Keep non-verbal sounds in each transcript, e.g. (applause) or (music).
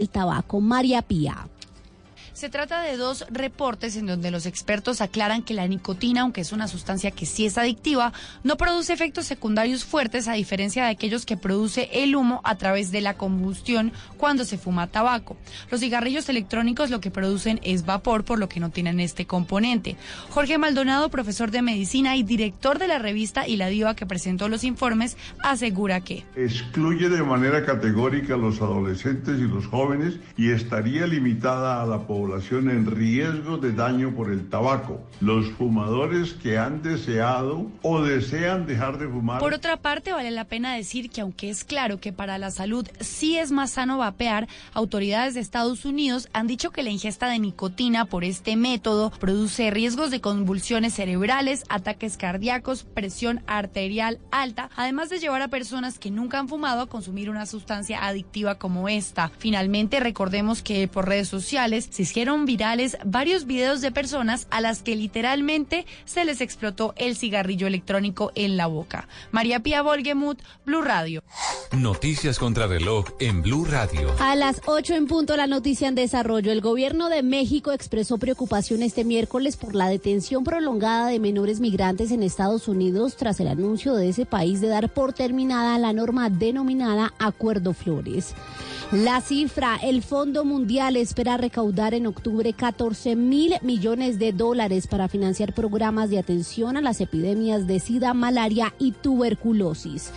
el tabaco. María Pía. Se trata de dos reportes en donde los expertos aclaran que la nicotina, aunque es una sustancia que sí es adictiva, no produce efectos secundarios fuertes a diferencia de aquellos que produce el humo a través de la combustión cuando se fuma tabaco. Los cigarrillos electrónicos lo que producen es vapor, por lo que no tienen este componente. Jorge Maldonado, profesor de medicina y director de la revista y la diva que presentó los informes, asegura que excluye de manera categórica a los adolescentes y los jóvenes y estaría limitada a la población en riesgo de daño por el tabaco, los fumadores que han deseado o desean dejar de fumar. Por otra parte, vale la pena decir que aunque es claro que para la salud sí es más sano vapear, autoridades de Estados Unidos han dicho que la ingesta de nicotina por este método produce riesgos de convulsiones cerebrales, ataques cardíacos, presión arterial alta, además de llevar a personas que nunca han fumado a consumir una sustancia adictiva como esta. Finalmente, recordemos que por redes sociales se hicieron virales varios videos de personas a las que literalmente se les explotó el cigarrillo electrónico en la boca. María Pía Volgemut, Blue Radio. Noticias contra reloj en Blue Radio. A las 8 en punto la noticia en desarrollo. El gobierno de México expresó preocupación este miércoles por la detención prolongada de menores migrantes en Estados Unidos tras el anuncio de ese país de dar por terminada la norma denominada Acuerdo Flores. La cifra, el Fondo Mundial espera recaudar en octubre 14 mil millones de dólares para financiar programas de atención a las epidemias de sida, malaria y tuberculosis.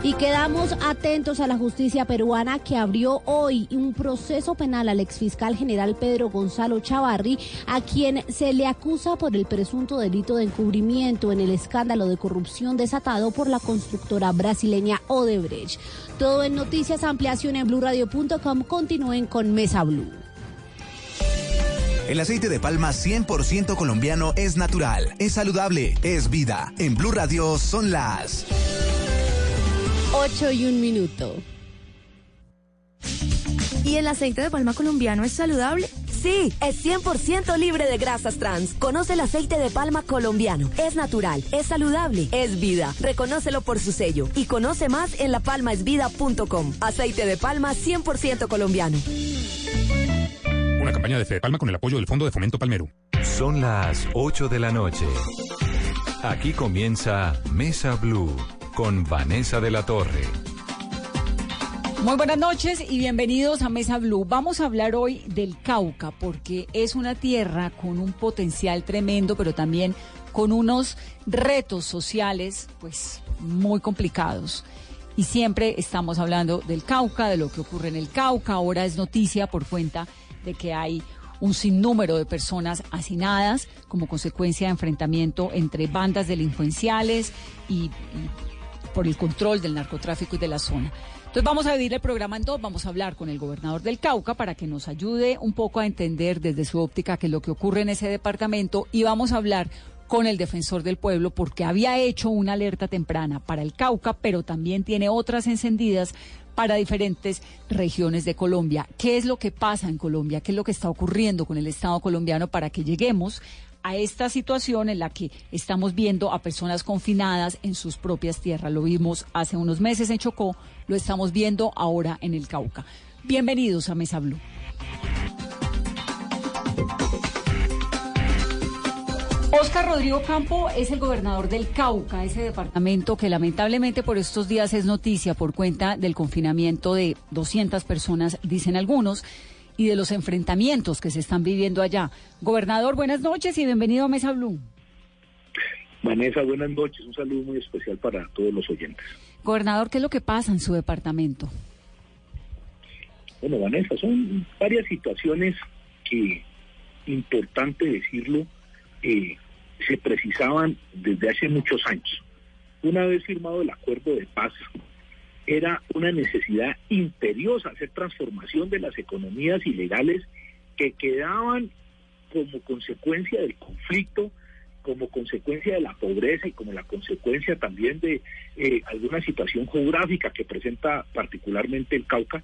Y quedamos atentos a la justicia peruana que abrió hoy un proceso penal al exfiscal general Pedro Gonzalo Chavarri, a quien se le acusa por el presunto delito de encubrimiento en el escándalo de corrupción desatado por la constructora brasileña Odebrecht. Todo en Noticias Ampliación en BluRadio.com. Continúen con Mesa Blue. El aceite de palma 100% colombiano es natural, es saludable, es vida. En Blue Radio son las 8 y un minuto. ¿Y el aceite de palma colombiano es saludable? Sí, es 100% libre de grasas trans. Conoce el aceite de palma colombiano. Es natural, es saludable, es vida. Reconócelo por su sello y conoce más en lapalmaesvida.com. Aceite de palma 100% colombiano. Una campaña de Fede Palma con el apoyo del Fondo de Fomento Palmero. Son las 8 de la noche. Aquí comienza Mesa Blue con Vanessa de la Torre. Muy buenas noches y bienvenidos a Mesa Blue. Vamos a hablar hoy del Cauca porque es una tierra con un potencial tremendo, pero también con unos retos sociales pues muy complicados. Y siempre estamos hablando del Cauca, de lo que ocurre en el Cauca. Ahora es noticia por cuenta de que hay un sinnúmero de personas hacinadas como consecuencia de enfrentamiento entre bandas delincuenciales y, y por el control del narcotráfico y de la zona. Entonces vamos a dividir el programa en dos, vamos a hablar con el gobernador del Cauca para que nos ayude un poco a entender desde su óptica qué es lo que ocurre en ese departamento y vamos a hablar con el defensor del pueblo porque había hecho una alerta temprana para el Cauca, pero también tiene otras encendidas para diferentes regiones de Colombia. ¿Qué es lo que pasa en Colombia? ¿Qué es lo que está ocurriendo con el Estado colombiano para que lleguemos a esta situación en la que estamos viendo a personas confinadas en sus propias tierras. Lo vimos hace unos meses en Chocó, lo estamos viendo ahora en el Cauca. Bienvenidos a Mesa Blue. Oscar Rodrigo Campo es el gobernador del Cauca, ese departamento que lamentablemente por estos días es noticia por cuenta del confinamiento de 200 personas, dicen algunos y de los enfrentamientos que se están viviendo allá. Gobernador, buenas noches y bienvenido a Mesa Blue. Vanessa, buenas noches. Un saludo muy especial para todos los oyentes. Gobernador, ¿qué es lo que pasa en su departamento? Bueno, Vanessa, son varias situaciones que, importante decirlo, eh, se precisaban desde hace muchos años. Una vez firmado el acuerdo de paz era una necesidad imperiosa hacer transformación de las economías ilegales que quedaban como consecuencia del conflicto, como consecuencia de la pobreza y como la consecuencia también de eh, alguna situación geográfica que presenta particularmente el Cauca.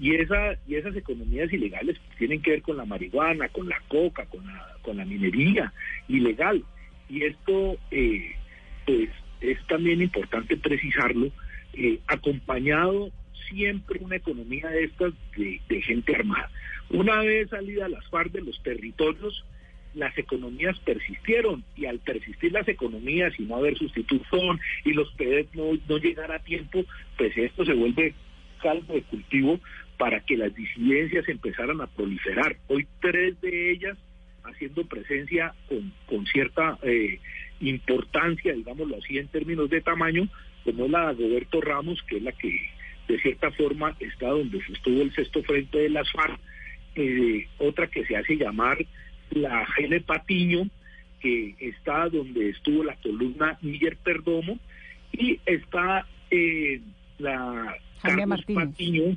Y, esa, y esas economías ilegales tienen que ver con la marihuana, con la coca, con la, con la minería ilegal. Y esto eh, pues es también importante precisarlo, eh, acompañado siempre una economía de estas de, gente armada. Una vez salida las FARC de los territorios, las economías persistieron y al persistir las economías y no haber sustitución y los PEDES no, no llegar a tiempo, pues esto se vuelve caldo de cultivo para que las disidencias empezaran a proliferar. Hoy tres de ellas haciendo presencia con, con cierta eh, importancia, digámoslo así, en términos de tamaño, como es la de Roberto Ramos, que es la que de cierta forma está donde se estuvo el sexto frente de las FARC, eh, otra que se hace llamar la Gene Patiño, que está donde estuvo la columna Miller Perdomo, y está eh, la Jaime Carlos Martínez. Patiño.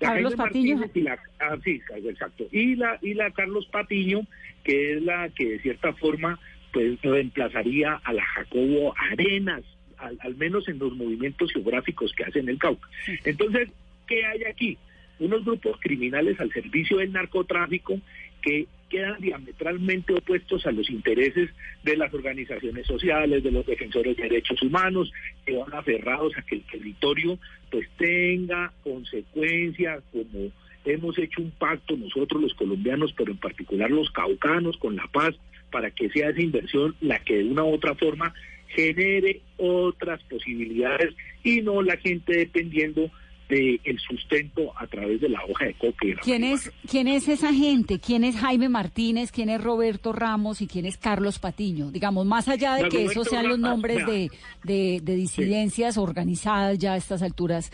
la Carlos Patiño. Y la, ah, sí, exacto. Y la, y la Carlos Patiño, que es la que de cierta forma pues reemplazaría a la Jacobo Arenas, al, al menos en los movimientos geográficos que hacen el Cauca. Entonces, ¿qué hay aquí? Unos grupos criminales al servicio del narcotráfico que quedan diametralmente opuestos a los intereses de las organizaciones sociales, de los defensores de derechos humanos, que van aferrados a que el territorio pues tenga consecuencias como hemos hecho un pacto nosotros los colombianos, pero en particular los caucanos con la paz, para que sea esa inversión la que de una u otra forma genere otras posibilidades y no la gente dependiendo del sustento a través de la hoja de coca. y de la ¿Quién es, ¿Quién es esa gente? ¿Quién es Jaime Martínez? ¿Quién es Roberto Ramos? ¿Y quién es Carlos Patiño? Digamos, más allá de No, que esos sean los nombres de, de, de disidencias organizadas ya a estas alturas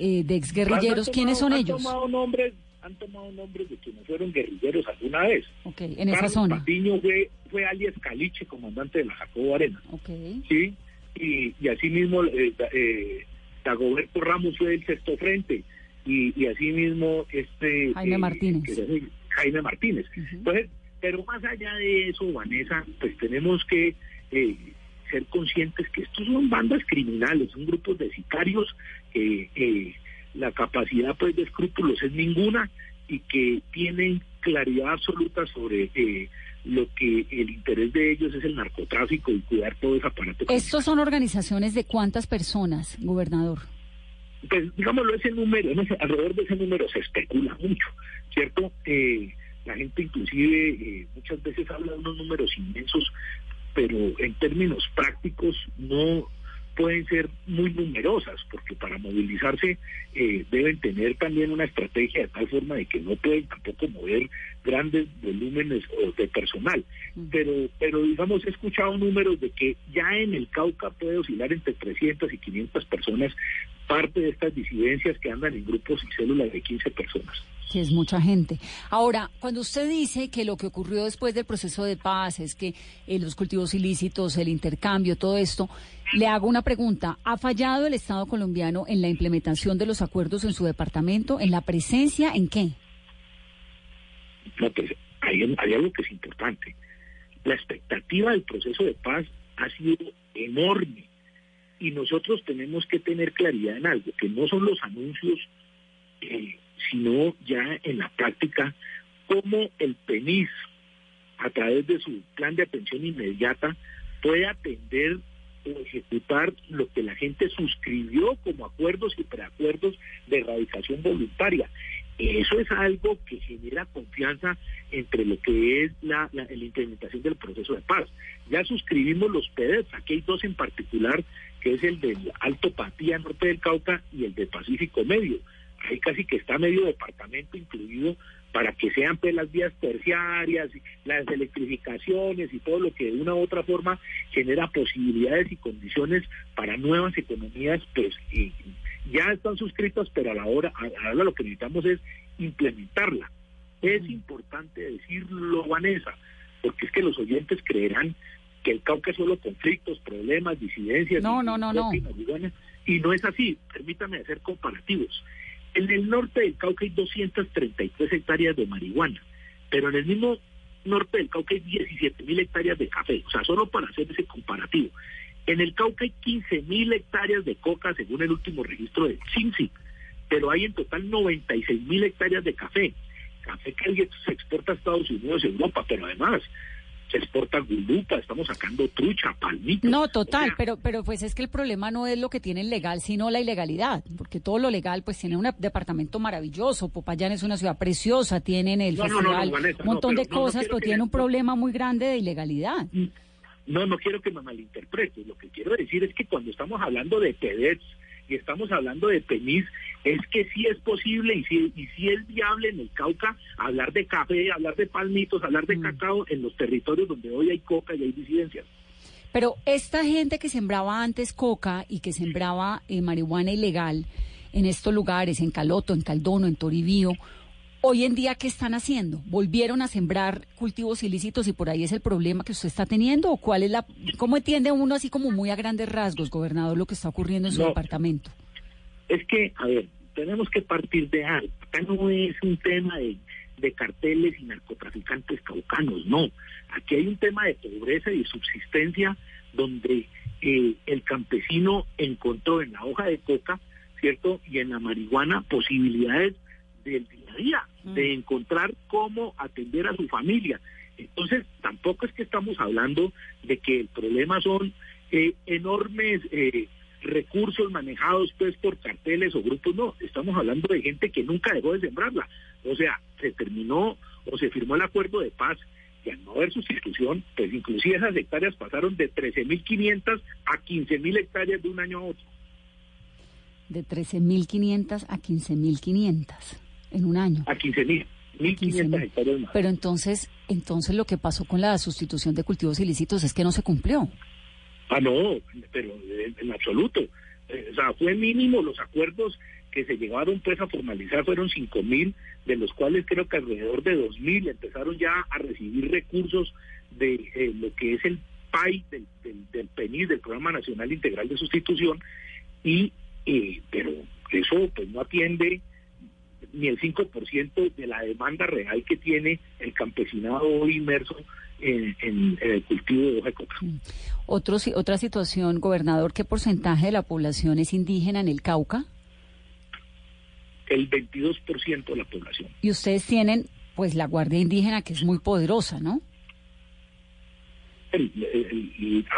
eh, de exguerrilleros, ¿quiénes tomado- son ellos? Tomado nombres, han tomado nombres de quienes fueron guerrilleros alguna vez. Ok, en esa Carlos zona. Patiño fue, fue alias Caliche, comandante de la Jacobo Arena. Ok. ¿sí? Y, y asimismo, eh, eh, Dagoberto Ramos fue del sexto frente. Y, y asimismo, este. Jaime eh, Martínez. Jaime Martínez. Entonces, pero más allá de eso, Vanessa, pues tenemos que eh, ser conscientes que estos son bandas criminales, son grupos de sicarios que eh, la capacidad pues de escrúpulos es ninguna y que tienen claridad absoluta sobre eh, lo que el interés de ellos es el narcotráfico y cuidar todo ese aparato. ¿Estos son organizaciones de cuántas personas, gobernador? pues digámoslo, ese número, alrededor de ese número se especula mucho, ¿cierto? Eh, la gente inclusive eh, muchas veces habla de unos números inmensos, pero en términos prácticos no pueden ser muy numerosas, porque para movilizarse eh, deben tener también una estrategia de tal forma de que no pueden tampoco mover grandes volúmenes o de personal. Pero, pero digamos, he escuchado números de que ya en el Cauca puede oscilar entre 300 y 500 personas, parte de estas disidencias que andan en grupos y células de 15 personas. Que es mucha gente. Ahora, cuando usted dice que lo que ocurrió después del proceso de paz es que eh, los cultivos ilícitos, el intercambio, todo esto, le hago una pregunta. ¿Ha fallado el Estado colombiano en la implementación de los acuerdos en su departamento? ¿En la presencia? ¿En qué? No, pues hay, algo que es importante. La expectativa del proceso de paz ha sido enorme y nosotros tenemos que tener claridad en algo, que no son los anuncios, eh, sino ya en la práctica, cómo el PENIS, a través de su plan de atención inmediata, puede atender o ejecutar lo que la gente suscribió como acuerdos y preacuerdos de erradicación voluntaria. Eso es algo que genera confianza entre lo que es la, implementación del proceso de paz. Ya suscribimos los PEDES, aquí hay dos en particular, que es el del Alto Patía, Norte del Cauca, y el del Pacífico Medio. Ahí casi que está medio departamento incluido para que sean pues, las vías terciarias, las electrificaciones y todo lo que de una u otra forma genera posibilidades y condiciones para nuevas economías, pues y ya están suscritas, pero a la hora, ahora lo que necesitamos es implementarla. Es importante decirlo, Vanessa, porque es que los oyentes creerán que el Cauca es solo conflictos, problemas, disidencias. No, no, no, no. Y no es así. Permítame hacer comparativos. En el norte del Cauca hay 233 hectáreas de marihuana, pero en el mismo norte del Cauca hay 17 mil hectáreas de café. O sea, solo para hacer ese comparativo. En el Cauca hay 15 mil hectáreas de coca, según el último registro del CINCI, pero hay en total 96 mil hectáreas de café. Café que se exporta a Estados Unidos y Europa, pero además, se exporta gulupa, estamos sacando trucha, palmito. No, total, pero pero pues es que el problema no es lo que tienen legal, sino la ilegalidad, porque todo lo legal pues tiene un departamento maravilloso, Popayán es una ciudad preciosa, tienen el festival, un montón de cosas, pero tiene un problema muy grande de ilegalidad. No, no quiero que me malinterpretes, lo que quiero decir es que cuando estamos hablando de PEDETS, y estamos hablando de PENIS, es que sí es posible y sí, y sí es viable en el Cauca hablar de café, hablar de palmitos, hablar de mm. cacao en los territorios donde hoy hay coca y hay disidencias. Pero esta gente que sembraba antes coca y que sembraba eh, marihuana ilegal en estos lugares, en Caloto, en Caldono, en Toribío, Hoy en día, ¿qué están haciendo? ¿Volvieron a sembrar cultivos ilícitos y por ahí es el problema que usted está teniendo? ¿O cuál es la, cómo entiende uno así como muy a grandes rasgos, gobernador, lo que está ocurriendo en su departamento? Es que, a ver, tenemos que partir de algo. Acá no es un tema de, carteles y narcotraficantes caucanos, no. Aquí hay un tema de pobreza y de subsistencia donde eh, el campesino encontró en la hoja de coca, ¿cierto? Y en la marihuana posibilidades del día a día, de mm. encontrar cómo atender a su familia. Entonces, tampoco es que estamos hablando de que el problema son eh, enormes eh, recursos manejados pues por carteles o grupos, no, estamos hablando de gente que nunca dejó de sembrarla. O sea, se terminó o se firmó el acuerdo de paz y al no haber sustitución, pues inclusive esas hectáreas pasaron de 13.500 a 15.000 hectáreas de un año a otro. De 13.500 a 15.500 en un año. A 15.000. 1.500 hectáreas más. Pero entonces, entonces lo que pasó con la sustitución de cultivos ilícitos es que no se cumplió. Ah, no, pero en, absoluto. Eh, o sea, fue mínimo los acuerdos que se llegaron pues a formalizar fueron 5.000, de los cuales creo que alrededor de 2.000 empezaron ya a recibir recursos de eh, lo que es el PAI del, del, PENIS, del Programa Nacional Integral de Sustitución, y eh, pero eso pues no atiende ni el 5% de la demanda real que tiene el campesinado inmerso en, el cultivo de hoja de coca. Mm. otra situación, gobernador, ¿qué porcentaje de la población es indígena en el Cauca? El 22% de la población. Y ustedes tienen, pues, la Guardia Indígena, que es muy poderosa, ¿no?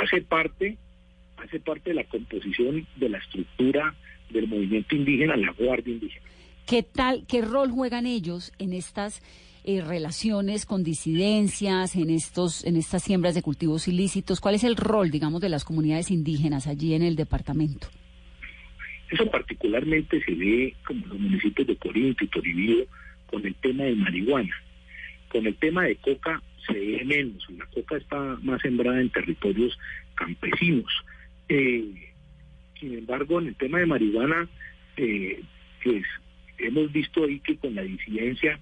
hace parte hace parte de la composición de la estructura del movimiento indígena, la Guardia Indígena. ¿Qué tal, qué rol juegan ellos en estas eh, relaciones con disidencias, en estos, en estas siembras de cultivos ilícitos? ¿Cuál es el rol, digamos, de las comunidades indígenas allí en el departamento? Eso particularmente se ve como los municipios de Corinto y Toribío con el tema de marihuana. Con el tema de coca se ve menos. La coca está más sembrada en territorios campesinos. Eh, sin embargo, en el tema de marihuana, eh, pues hemos visto ahí que con la disidencia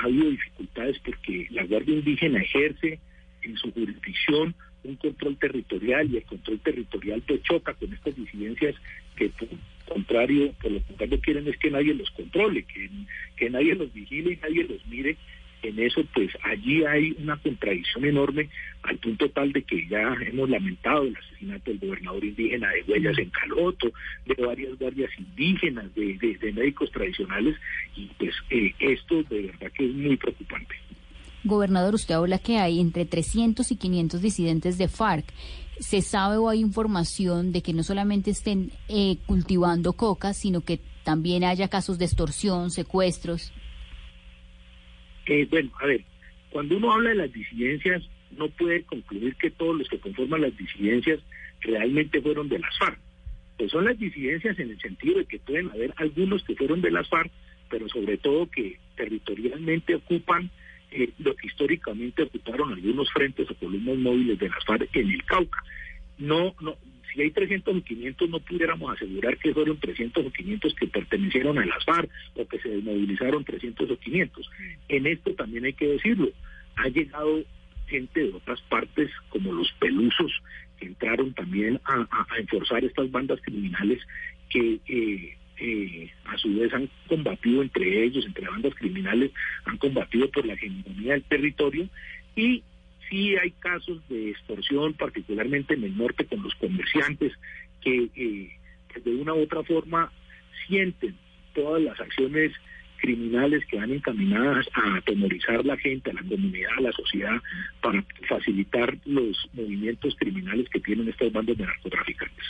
ha habido dificultades porque la Guardia Indígena ejerce en su jurisdicción un control territorial y el control territorial pues choca con estas disidencias que por contrario, por lo contrario quieren es que nadie los controle, que, que nadie los vigile y nadie los mire en eso pues allí hay una contradicción enorme al punto tal de que ya hemos lamentado el asesinato del gobernador indígena de Huellas en Caloto, de varias guardias indígenas, de, médicos tradicionales y pues eh, esto de verdad que es muy preocupante. Gobernador, usted habla que hay entre 300 y 500 disidentes de FARC. ¿Se sabe o hay información de que no solamente estén eh, cultivando coca, sino que también haya casos de extorsión, secuestros? Bueno, a ver, cuando uno habla de las disidencias, no puede concluir que todos los que conforman las disidencias realmente fueron de las FARC. Pues son las disidencias en el sentido de que pueden haber algunos que fueron de las FARC, pero sobre todo que territorialmente ocupan eh, lo que históricamente ocuparon algunos frentes o columnas móviles de las FARC en el Cauca. No, no, si hay 300 o 500 no pudiéramos asegurar que fueron 300 o 500 que pertenecieron a las FARC o que se desmovilizaron 300 o 500. En esto también hay que decirlo, ha llegado gente de otras partes como los pelusos que entraron también a, enforzar estas bandas criminales que eh, eh, a su vez han combatido entre ellos, entre bandas criminales, han combatido por la hegemonía del territorio y sí hay casos de extorsión, particularmente en el norte con los comerciantes, que, eh, de una u otra forma sienten todas las acciones criminales que van encaminadas a atemorizar la gente, a la comunidad, a la sociedad, para facilitar los movimientos criminales que tienen estos bandos de narcotraficantes.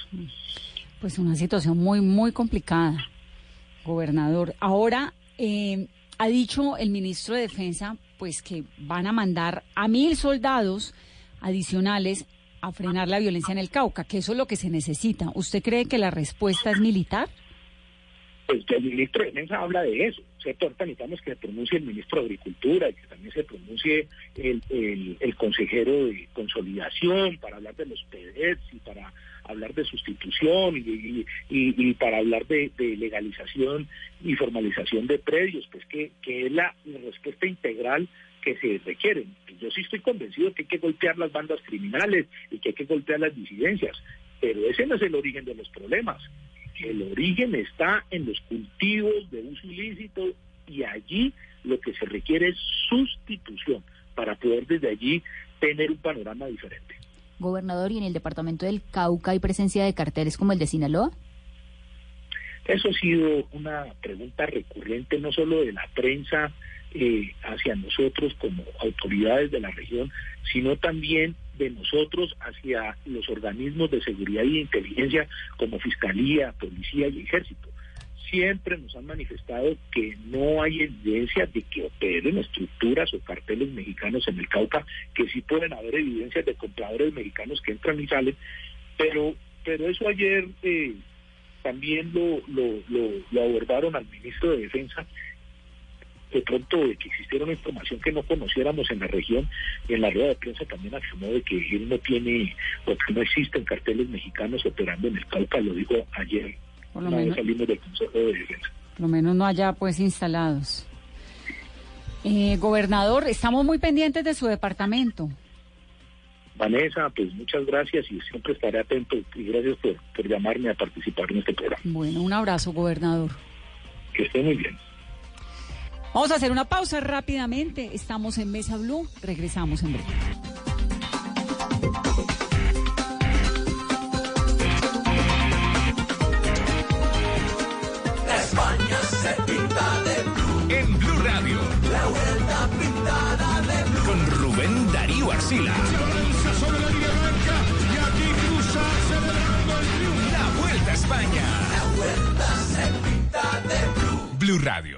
Pues una situación muy, muy complicada, gobernador. Ahora, eh, ha dicho el ministro de Defensa, pues que van a mandar a mil soldados adicionales a frenar la violencia en el Cauca, que eso es lo que se necesita. ¿Usted cree que la respuesta es militar? Pues el ministro de Defensa habla de eso, ¿cierto? Necesitamos que se pronuncie el ministro de Agricultura y que también se pronuncie el, el, consejero de consolidación para hablar de los PEDES y para hablar de sustitución y, y, para hablar de, legalización y formalización de predios, pues que, que es la, respuesta integral que se requiere. Yo sí estoy convencido que hay que golpear las bandas criminales y que hay que golpear las disidencias, pero ese no es el origen de los problemas el origen está en los cultivos de uso ilícito y allí lo que se requiere es sustitución para poder desde allí tener un panorama diferente. Gobernador, ¿y en el departamento del Cauca hay presencia de carteles como el de Sinaloa? Eso ha sido una pregunta recurrente no solo de la prensa eh, hacia nosotros como autoridades de la región, sino también de nosotros hacia los organismos de seguridad y inteligencia como Fiscalía, Policía y Ejército. Siempre nos han manifestado que no hay evidencia de que operen estructuras o carteles mexicanos en el Cauca, que sí pueden haber evidencias de compradores mexicanos que entran y salen, pero, pero eso ayer eh, también lo, lo, lo abordaron al ministro de Defensa de pronto de que existiera una información que no conociéramos en la región y en la rueda de prensa también afirmó de que él no tiene o que no existen carteles mexicanos operando en el Cauca, lo dijo ayer. Por lo menos salimos del Consejo de Defensa. Por lo menos no haya pues instalados. Eh, gobernador, estamos muy pendientes de su departamento. Vanessa, pues muchas gracias y siempre estaré atento y gracias por, por llamarme a participar en este programa. Bueno, un abrazo, gobernador. Que esté muy bien. Vamos a hacer una pausa rápidamente. Estamos en Mesa Blue. Regresamos en breve. España se pinta de blue. En Blue Radio. La vuelta pintada de blue. Con Rubén Darío Arcila. Se sobre la línea blanca y aquí cruza celebrando el blue. La vuelta a España. La vuelta se pinta de blue. Blue Radio,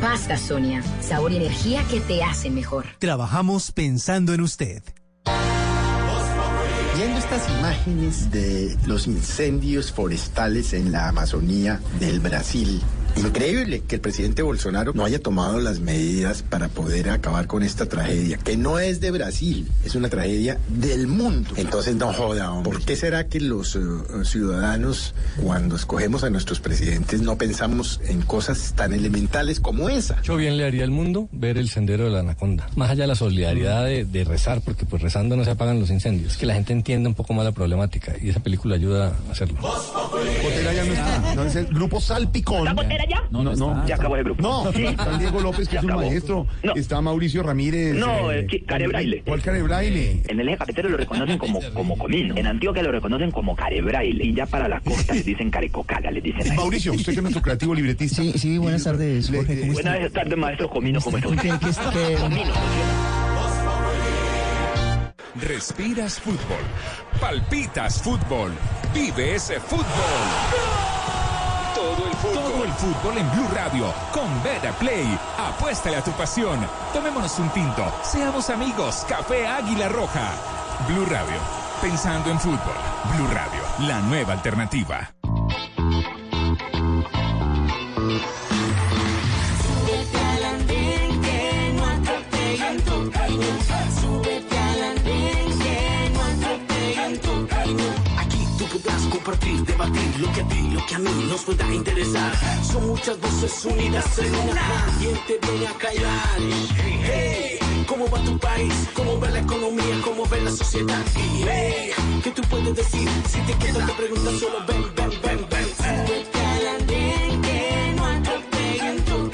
Pasta Sonia, sabor y energía que te hacen mejor. Trabajamos pensando en usted. Viendo estas imágenes de los incendios forestales en la Amazonía del Brasil, Increíble que el presidente Bolsonaro no haya tomado las medidas para poder acabar con esta tragedia, que no es de Brasil, es una tragedia del mundo. Entonces no joda, hombre. ¿Por qué será que los eh, ciudadanos, cuando escogemos a nuestros presidentes, no pensamos en cosas tan elementales como esa? Yo bien le haría al mundo ver el sendero de la anaconda. Más allá de la solidaridad de, rezar, porque pues rezando no se apagan los incendios. Que la gente entienda un poco más la problemática y esa película ayuda a hacerlo. Botera ya no está, no es el grupo Salpicón. No, no, no. Ya acabó el grupo. No, (laughs) está Diego López, que es un maestro. Está Mauricio Ramírez. No, eh, Carebraile. ¿Cuál Carebraile? En el eje cafetero lo reconocen como, (laughs) como comino. En Antioquia lo reconocen como Carebraile. Y ya para la costa les (laughs) dicen Carecocala, les dicen. Mauricio, usted que es nuestro creativo libretista. Sí, sí, buenas tardes, Jorge. buenas tardes, maestro Comino, ¿cómo está usted? Comino. Respiras fútbol. Palpitas fútbol. Vive ese fútbol. Todo el fútbol. En Blue Radio con Beta Play. Apuéstale a tu pasión. Tomémonos un tinto. Seamos amigos. Café Águila Roja. Blue Radio. Pensando en fútbol. Blue Radio. La nueva alternativa. Debatir lo que a ti, lo que a mí nos pueda interesar. Son muchas voces unidas en una. ¿Quién te viene a callar? Hey, ¿Cómo va tu país? ¿Cómo va la economía? ¿Cómo va la sociedad? Y hey, ¿qué tú puedes decir? Si te quedas te preguntas solo ven, ven, ven, ven. Súbete al andén que no atropellen tu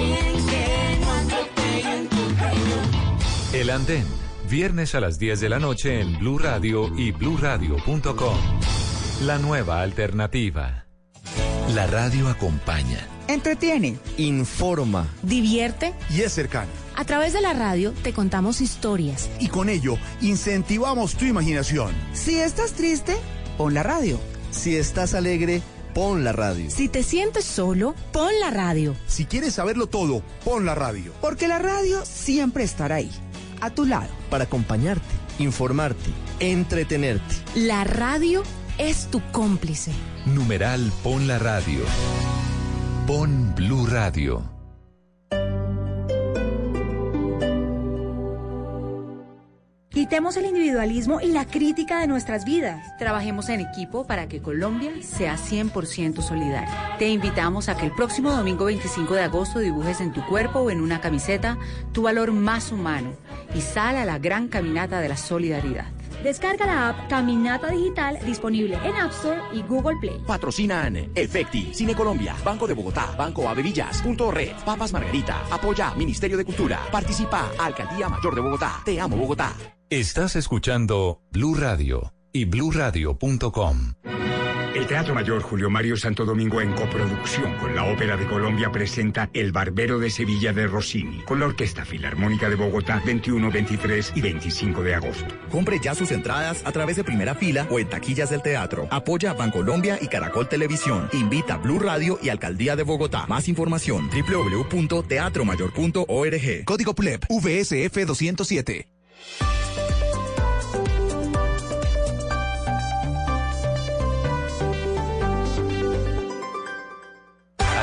que no atropellen tu opinión. El Andén, viernes a las 10 de la noche en Blue Radio y bluradio.com. La nueva alternativa. La radio acompaña, Entretiene, informa divierte. Y es cercana. A través de la radio te contamos historias. Y con ello incentivamos tu imaginación. Si estás triste, pon la radio. Si estás alegre, pon la radio. Si te sientes solo, pon la radio. Si quieres saberlo todo, pon la radio. Porque la radio siempre estará ahí, a tu lado. Para acompañarte, informarte, entretenerte. La radio es tu cómplice. Numeral Pon la Radio. Pon Blue Radio. Quitemos el individualismo y la crítica de nuestras vidas. Trabajemos en equipo para que Colombia sea 100% solidaria. Te invitamos a que el próximo domingo 25 de agosto dibujes en tu cuerpo o en una camiseta tu valor más humano y sal a la gran caminata de la solidaridad. Descarga la app Caminata Digital disponible en App Store y Google Play. Patrocinan Efecti, Cine Colombia, Banco de Bogotá, Banco Avevillas, Punto Red, Papas Margarita, Apoya Ministerio de Cultura, Participa Alcaldía Mayor de Bogotá, Te Amo Bogotá. Estás escuchando Blue Radio y bluradio.com. El Teatro Mayor Julio Mario Santo Domingo en coproducción con la Ópera de Colombia presenta El Barbero de Sevilla de Rossini con la Orquesta Filarmónica de Bogotá 21, 23 y 25 de agosto. Compre ya sus entradas a través de primera fila o en taquillas del teatro. Apoya a Bancolombia y Caracol Televisión. Invita a Blue Radio y Alcaldía de Bogotá. Más información www.teatromayor.org. Código PLEP VSF 207.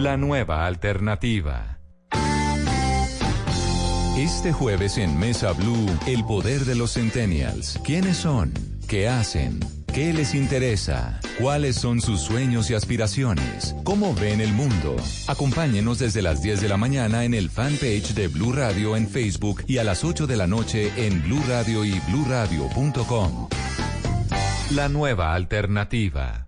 La nueva alternativa. Este jueves en Mesa Blue, el poder de los Centennials. ¿Quiénes son? ¿Qué hacen? ¿Qué les interesa? ¿Cuáles son sus sueños y aspiraciones? ¿Cómo ven el mundo? Acompáñenos desde las 10 de la mañana en el fanpage de Blue Radio en Facebook y a las 8 de la noche en Blue Radio y bluradio.com. La nueva alternativa.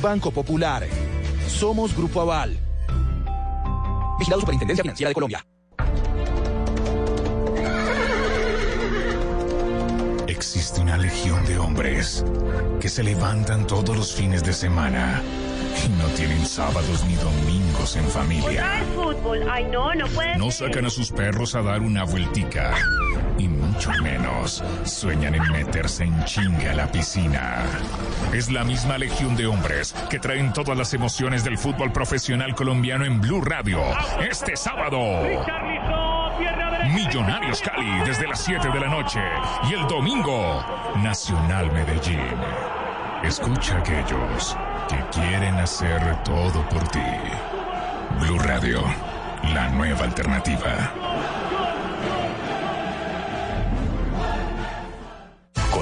Banco Popular. Somos Grupo Aval. Vigilado Superintendencia Financiera de Colombia. Existe una legión de hombres que se levantan todos los fines de semana y no tienen sábados ni domingos en familia. fútbol. Ay, no, no puede No sacan a sus perros a dar una vueltica. Y mucho menos sueñan en meterse en chinga a la piscina. Es la misma legión de hombres que traen todas las emociones del fútbol profesional colombiano en Blue Radio. Este sábado. Millonarios Cali desde las 7 de la noche. Y el domingo, Nacional Medellín. Escucha a aquellos que quieren hacer todo por ti. Blue Radio, la nueva alternativa.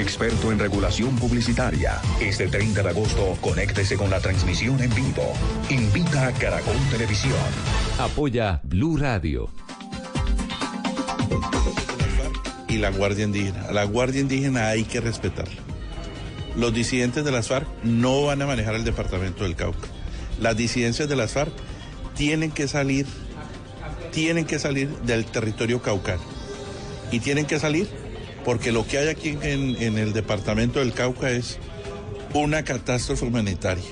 experto en regulación publicitaria. Este 30 de agosto, conéctese con la transmisión en vivo. Invita a Caracol Televisión. Apoya Blue Radio. y la Guardia Indígena. A la Guardia Indígena hay que respetarla. Los disidentes de las FARC no van a manejar el departamento del Cauca. Las disidencias de las FARC tienen que salir, tienen que salir del territorio caucano. Y tienen que salir porque lo que hay aquí en, el departamento del Cauca es una catástrofe humanitaria,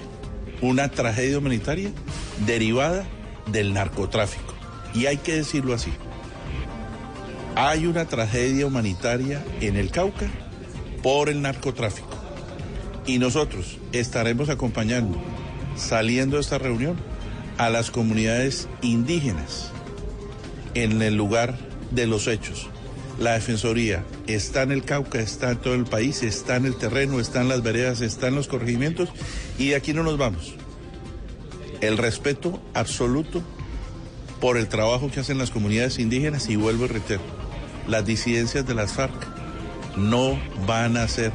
una tragedia humanitaria derivada del narcotráfico. Y hay que decirlo así. Hay una tragedia humanitaria en el Cauca por el narcotráfico. Y nosotros estaremos acompañando, saliendo de esta reunión, a las comunidades indígenas en el lugar de los hechos. La Defensoría está en el Cauca, está en todo el país, está en el terreno, está en las veredas, está en los corregimientos y de aquí no nos vamos. El respeto absoluto por el trabajo que hacen las comunidades indígenas y vuelvo y reitero, las disidencias de las FARC no van a ser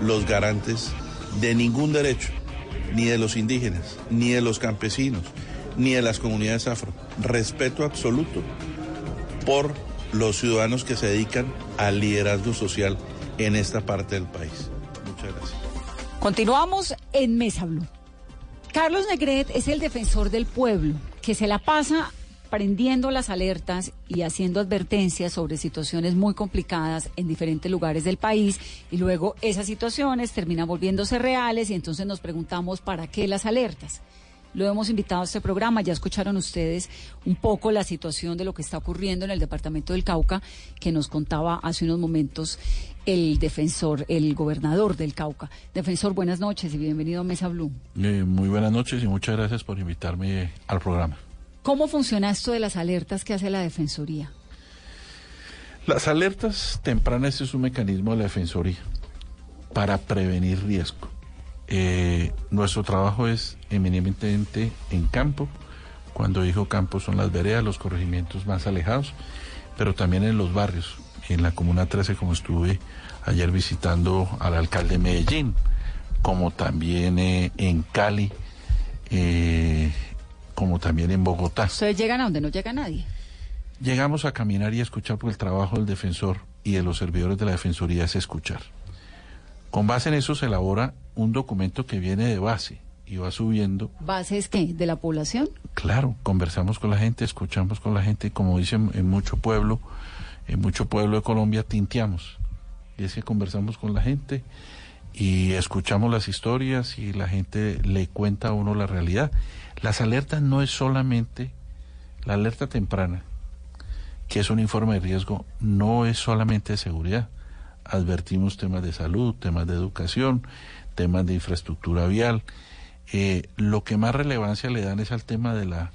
los garantes de ningún derecho, ni de los indígenas, ni de los campesinos, ni de las comunidades afro. Respeto absoluto por los ciudadanos que se dedican al liderazgo social en esta parte del país. Muchas gracias. Continuamos en Mesa Blue. Carlos Negret es el defensor del pueblo, que se la pasa prendiendo las alertas y haciendo advertencias sobre situaciones muy complicadas en diferentes lugares del país y luego esas situaciones terminan volviéndose reales y entonces nos preguntamos para qué las alertas. Lo hemos invitado a este programa, ya escucharon ustedes un poco la situación de lo que está ocurriendo en el departamento del Cauca, que nos contaba hace unos momentos el defensor, el gobernador del Cauca. Defensor, buenas noches y bienvenido a Mesa Blue. Eh, muy buenas noches y muchas gracias por invitarme al programa. ¿Cómo funciona esto de las alertas que hace la Defensoría? Las alertas tempranas es un mecanismo de la Defensoría para prevenir riesgo. Eh, nuestro trabajo es eminentemente en campo. Cuando dijo campo son las veredas, los corregimientos más alejados, pero también en los barrios. En la Comuna 13, como estuve ayer visitando al alcalde de Medellín, como también eh, en Cali, eh, como también en Bogotá. ¿Ustedes llegan a donde no llega nadie? Llegamos a caminar y a escuchar porque el trabajo del defensor y de los servidores de la Defensoría es escuchar. Con base en eso se elabora un documento que viene de base y va subiendo. ¿Base es qué? ¿De la población? Claro, conversamos con la gente, escuchamos con la gente, como dicen en mucho pueblo, en mucho pueblo de Colombia, tinteamos. Y es que conversamos con la gente y escuchamos las historias y la gente le cuenta a uno la realidad. Las alertas no es solamente la alerta temprana, que es un informe de riesgo, no es solamente de seguridad. Advertimos temas de salud, temas de educación, temas de infraestructura vial. Eh, lo que más relevancia le dan es al tema de la,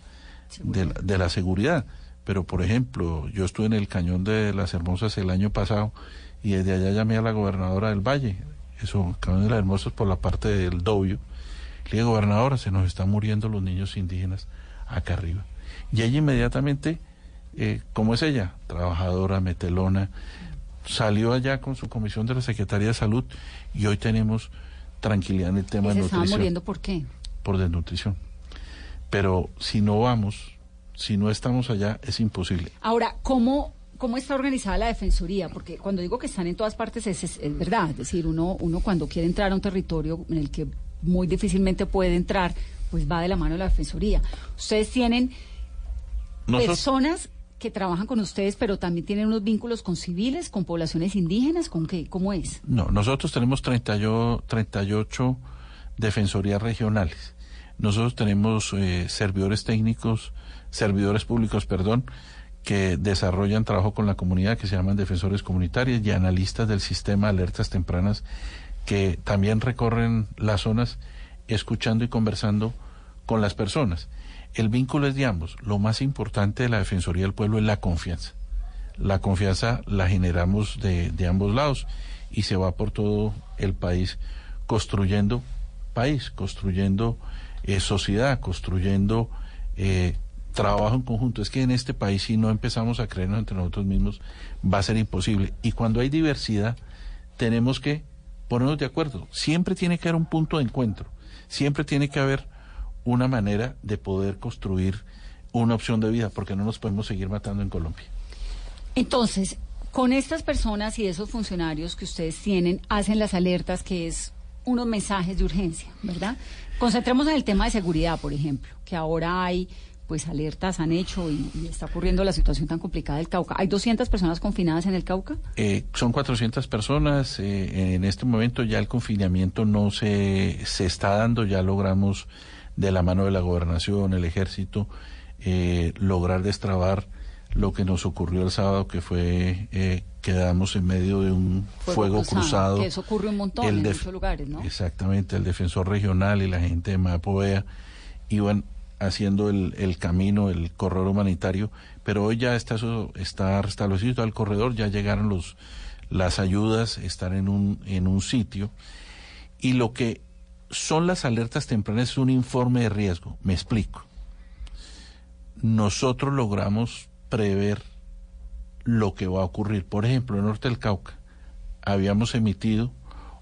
de, la- de la seguridad. Pero, por ejemplo, yo estuve en el Cañón de las Hermosas el año pasado y desde allá llamé a la gobernadora del Valle, eso, Cañón de las Hermosas por la parte del Dobio. Le dije, gobernadora, se nos están muriendo los niños indígenas acá arriba. Y ella inmediatamente, eh, como es ella, trabajadora, metelona, salió allá con su comisión de la Secretaría de Salud y hoy tenemos tranquilidad en el tema ¿Y de se estaban nutrición muriendo por qué? por desnutrición. Pero si no vamos, si no estamos allá, es imposible. Ahora, ¿cómo, ¿cómo está organizada la Defensoría? Porque cuando digo que están en todas partes es, es- es verdad. Es decir, uno, uno cuando quiere entrar a un territorio en el que muy difícilmente puede entrar, pues va de la mano de la Defensoría. Ustedes tienen Nosotros- personas que trabajan con ustedes, pero también tienen unos vínculos con civiles, con poblaciones indígenas, ¿con qué? ¿Cómo es? No, nosotros tenemos 38, 38 defensorías regionales. Nosotros tenemos eh, servidores técnicos, servidores públicos, perdón, que desarrollan trabajo con la comunidad, que se llaman defensores comunitarios y analistas del sistema de alertas tempranas, que también recorren las zonas escuchando y conversando con las personas. El vínculo es de ambos. Lo más importante de la Defensoría del Pueblo es la confianza. La confianza la generamos de, de ambos lados y se va por todo el país construyendo país, construyendo eh, sociedad, construyendo eh, trabajo en conjunto. Es que en este país si no empezamos a creernos entre nosotros mismos va a ser imposible. Y cuando hay diversidad tenemos que ponernos de acuerdo. Siempre tiene que haber un punto de encuentro. Siempre tiene que haber una manera de poder construir una opción de vida, porque no nos podemos seguir matando en Colombia. Entonces, con estas personas y esos funcionarios que ustedes tienen, hacen las alertas, que es unos mensajes de urgencia, ¿verdad? Concentremos en el tema de seguridad, por ejemplo, que ahora hay pues alertas han hecho y, y está ocurriendo la situación tan complicada del Cauca. ¿Hay 200 personas confinadas en el Cauca? Eh, son 400 personas. eh, en este momento ya el confinamiento no se, se está dando. Ya logramos, de la mano de la gobernación, el ejército, eh, lograr destrabar lo que nos ocurrió el sábado, que fue eh, quedamos en medio de un fuego, cruzado. Que eso ocurre un montón El en muchos lugares, ¿no? Exactamente, el defensor regional y la gente de Mapoea iban haciendo el, el camino, el corredor humanitario, pero hoy ya está eso, está restablecido el corredor, ya llegaron los las ayudas, están en un en un sitio y lo que son las alertas tempranas es un informe de riesgo, me explico. Nosotros logramos prever lo que va a ocurrir. Por ejemplo, en norte del Cauca habíamos emitido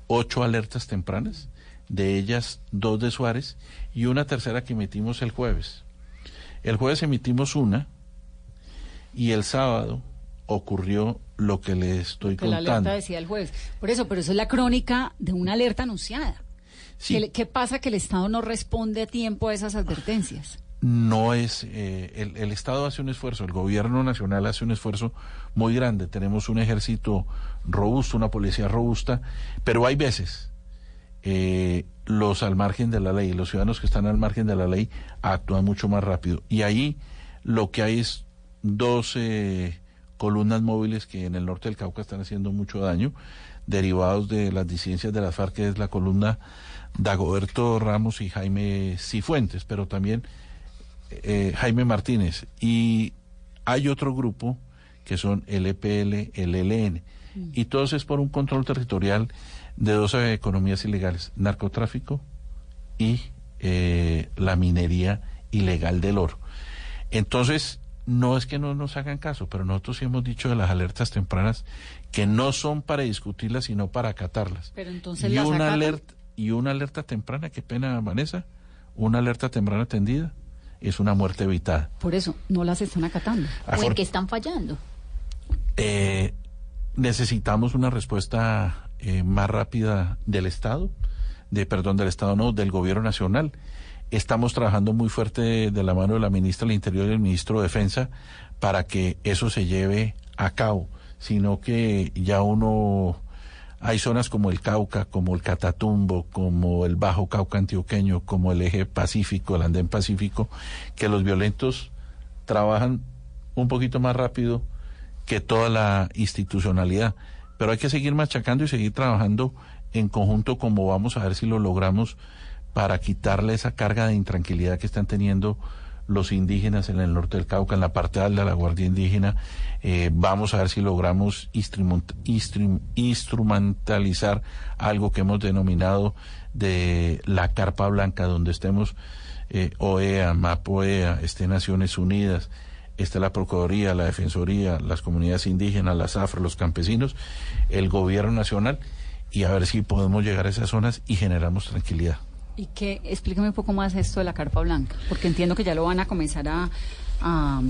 ocho alertas tempranas, de ellas dos de Suárez y una tercera que emitimos el jueves. El jueves emitimos una y el sábado ocurrió lo que le estoy Que la alerta contando. decía el jueves. Por eso, pero eso es la crónica de una alerta anunciada. Sí. ¿Qué, pasa que el Estado no responde a tiempo a esas advertencias? no es eh, el, el Estado hace un esfuerzo, el gobierno nacional hace un esfuerzo muy grande. Tenemos un ejército robusto, una policía robusta, pero hay veces eh, los al margen de la ley, los ciudadanos que están al margen de la ley actúan mucho más rápido. Y ahí lo que hay es dos eh, columnas móviles que en el norte del Cauca están haciendo mucho daño, derivados de las disidencias de las FARC, que es la columna Dagoberto Ramos y Jaime Cifuentes, pero también eh, Jaime Martínez. Y hay otro grupo que son el EPL, el ELN. Y todo eso es por un control territorial de dos eh, economías ilegales, narcotráfico y eh, la minería ilegal del oro. Entonces, no es que no nos hagan caso, pero nosotros sí hemos dicho de las alertas tempranas que no son para discutirlas, sino para acatarlas. Pero entonces y las una alerta y una alerta temprana, qué pena Vanessa, una alerta temprana atendida es una muerte evitada. Por eso, no las están acatando. ¿O en Afor- qué están fallando? Eh, necesitamos una respuesta eh, más rápida del Estado, de perdón, del Estado no, del Gobierno Nacional. Estamos trabajando muy fuerte de la mano de la ministra del Interior y del ministro de Defensa para que eso se lleve a cabo, sino que ya uno hay zonas como el Cauca, como el Catatumbo, como el Bajo Cauca antioqueño, como el eje Pacífico, el andén Pacífico, que los violentos trabajan un poquito más rápido que toda la institucionalidad. Pero hay que seguir machacando y seguir trabajando en conjunto como vamos a ver si lo logramos para quitarle esa carga de intranquilidad que están teniendo los indígenas en el norte del Cauca, en la parte alta de la Guardia Indígena. Eh, vamos a ver si logramos instrument- instrum- instrumentalizar algo que hemos denominado de la carpa blanca, donde estemos eh, OEA, MAPOEA, esté Naciones Unidas, está la Procuraduría, la Defensoría, las comunidades indígenas, las AFRO, los campesinos, el gobierno nacional, y a ver si podemos llegar a esas zonas y generamos tranquilidad. Y que, explícame un poco más esto de la carpa blanca, porque entiendo que ya lo van a comenzar a, a,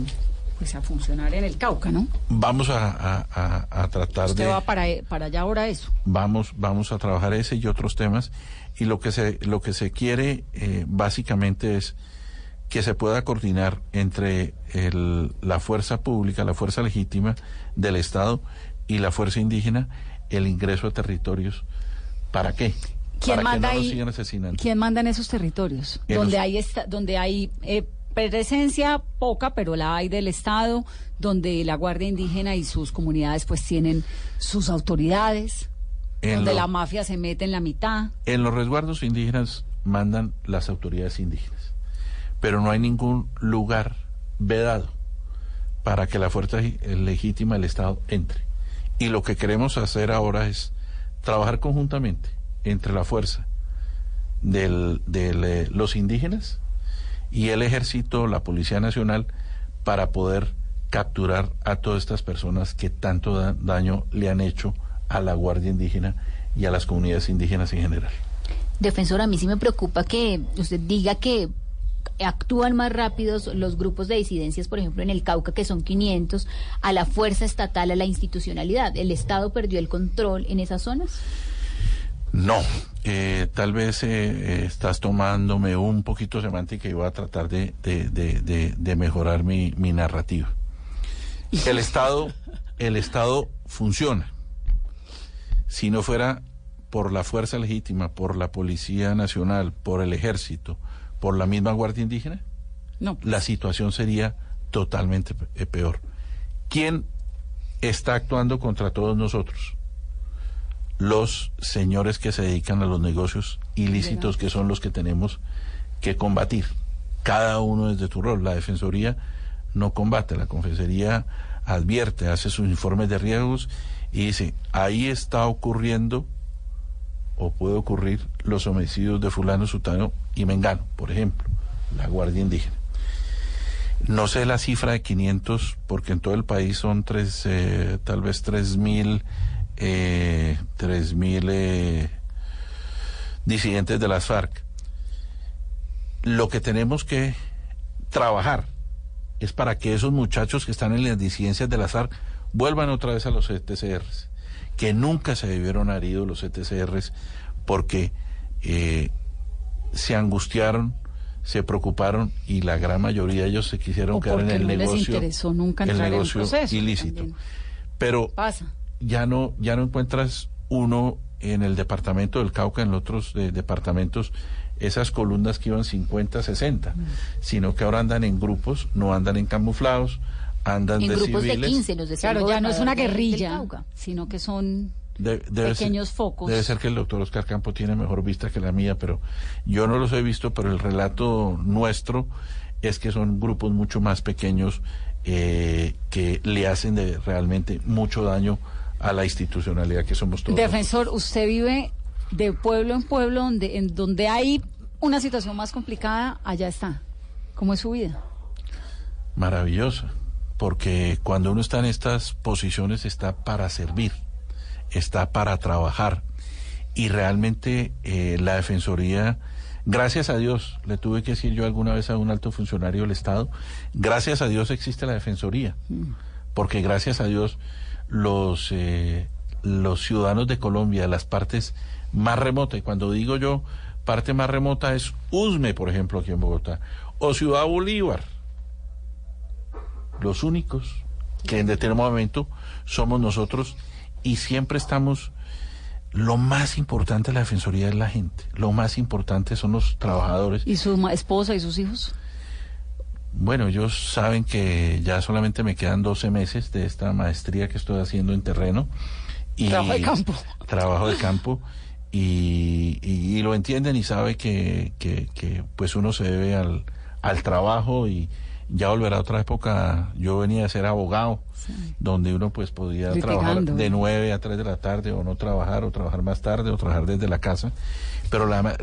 pues a funcionar en el Cauca, ¿no? Vamos a, a- a- a tratar Usted de... va para, para allá ahora eso. vamos vamos a trabajar ese y otros temas y lo que se lo que se quiere eh, básicamente es que se pueda coordinar entre el- la fuerza pública la fuerza legítima del estado y la fuerza indígena el ingreso a territorios para qué ¿Quién para manda que no nos ahí? sigan asesinando ¿Quién manda en esos territorios? En donde los- hay esta, donde hay eh, presencia poca, pero la hay del Estado, donde la Guardia Indígena y sus comunidades pues tienen sus autoridades, En donde lo- la mafia se mete en la mitad. En los resguardos indígenas mandan las autoridades indígenas, pero no hay ningún lugar vedado para que la fuerza gi- legítima del Estado entre. Y lo que queremos hacer ahora es trabajar conjuntamente entre la fuerza de le- los indígenas y el ejército, la Policía Nacional, para poder capturar a todas estas personas que tanto da- daño le han hecho a la Guardia Indígena y a las comunidades indígenas en general. Defensor, a mí sí me preocupa que usted diga que actúan más rápidos los grupos de disidencias, por ejemplo, en el Cauca, que son 500, a la fuerza estatal, a la institucionalidad. ¿El Estado perdió el control en esas zonas? No, eh, tal vez eh, eh, estás tomándome un poquito semántica y voy a tratar de, de- de- de- mejorar mi, mi narrativa. El Estado, el Estado funciona. Si no fuera por la fuerza legítima, por la Policía Nacional, por el Ejército, por la misma Guardia Indígena, no. la situación sería totalmente eh, peor. ¿Quién está actuando contra todos nosotros? Los señores que se dedican a los negocios ilícitos que son los que tenemos que combatir. Cada uno desde tu rol. La Defensoría no combate, la Confesería advierte, hace sus informes de riesgos y dice, ahí está ocurriendo o puede ocurrir los homicidios de fulano, sutano y mengano, por ejemplo, la Guardia Indígena. No sé la cifra de 500 porque en todo el país son tres, eh, tal vez 3 mil eh, tres mil eh, disidentes de las FARC. Lo que tenemos que trabajar es para que esos muchachos que están en las disidencias de las FARC vuelvan otra vez a los ETCRs, que nunca se debieron haber ido los ETCRs porque eh, se angustiaron, se preocuparon y la gran mayoría de ellos se quisieron O quedar en el no les negocio, interesó nunca el entrar en el negocio proceso ilícito. también. Pero Pasa. Ya no ya no encuentras uno en el departamento del Cauca, en los otros eh, departamentos, esas columnas que iban 50, 60, Mm. sino que ahora andan en grupos, no andan en camuflados, andan En de grupos de civiles. 15, los decía Claro, ya no es una de- guerrilla, Cauca. sino que son De- debe pequeños ser, focos. Debe ser que el doctor Oscar Campo tiene mejor vista que la mía, pero yo no los he visto, pero el relato nuestro es que son grupos mucho más pequeños eh, que le hacen de, realmente mucho daño a la institucionalidad que somos todos. Defensor, usted vive de pueblo en pueblo donde en donde hay una situación más complicada, allá está. ¿Cómo es su vida? maravillosa, porque cuando uno está en estas posiciones está para servir, está para trabajar y realmente eh, la Defensoría, gracias a Dios, le tuve que decir yo alguna vez a un alto funcionario del Estado, gracias a Dios existe la Defensoría, porque gracias a Dios los, eh, los ciudadanos de Colombia, las partes más remotas, y cuando digo yo parte más remota es Usme, por ejemplo, aquí en Bogotá, o Ciudad Bolívar, los únicos que en determinado momento somos nosotros y siempre estamos lo más importante de la defensoría es la gente lo más importante son los trabajadores. ¿Y su esposa y sus hijos? Bueno ellos saben que ya solamente me quedan 12 meses de esta maestría que estoy haciendo en terreno y Trabajo de campo. trabajo de campo y, y- y lo entienden y sabe que, que- que, pues uno se debe al, al trabajo y ya volverá a otra época. Yo venía a ser abogado, donde uno pues podía trabajar de 9 a 3 de la tarde o no trabajar o trabajar más tarde o trabajar desde la casa. Pero la,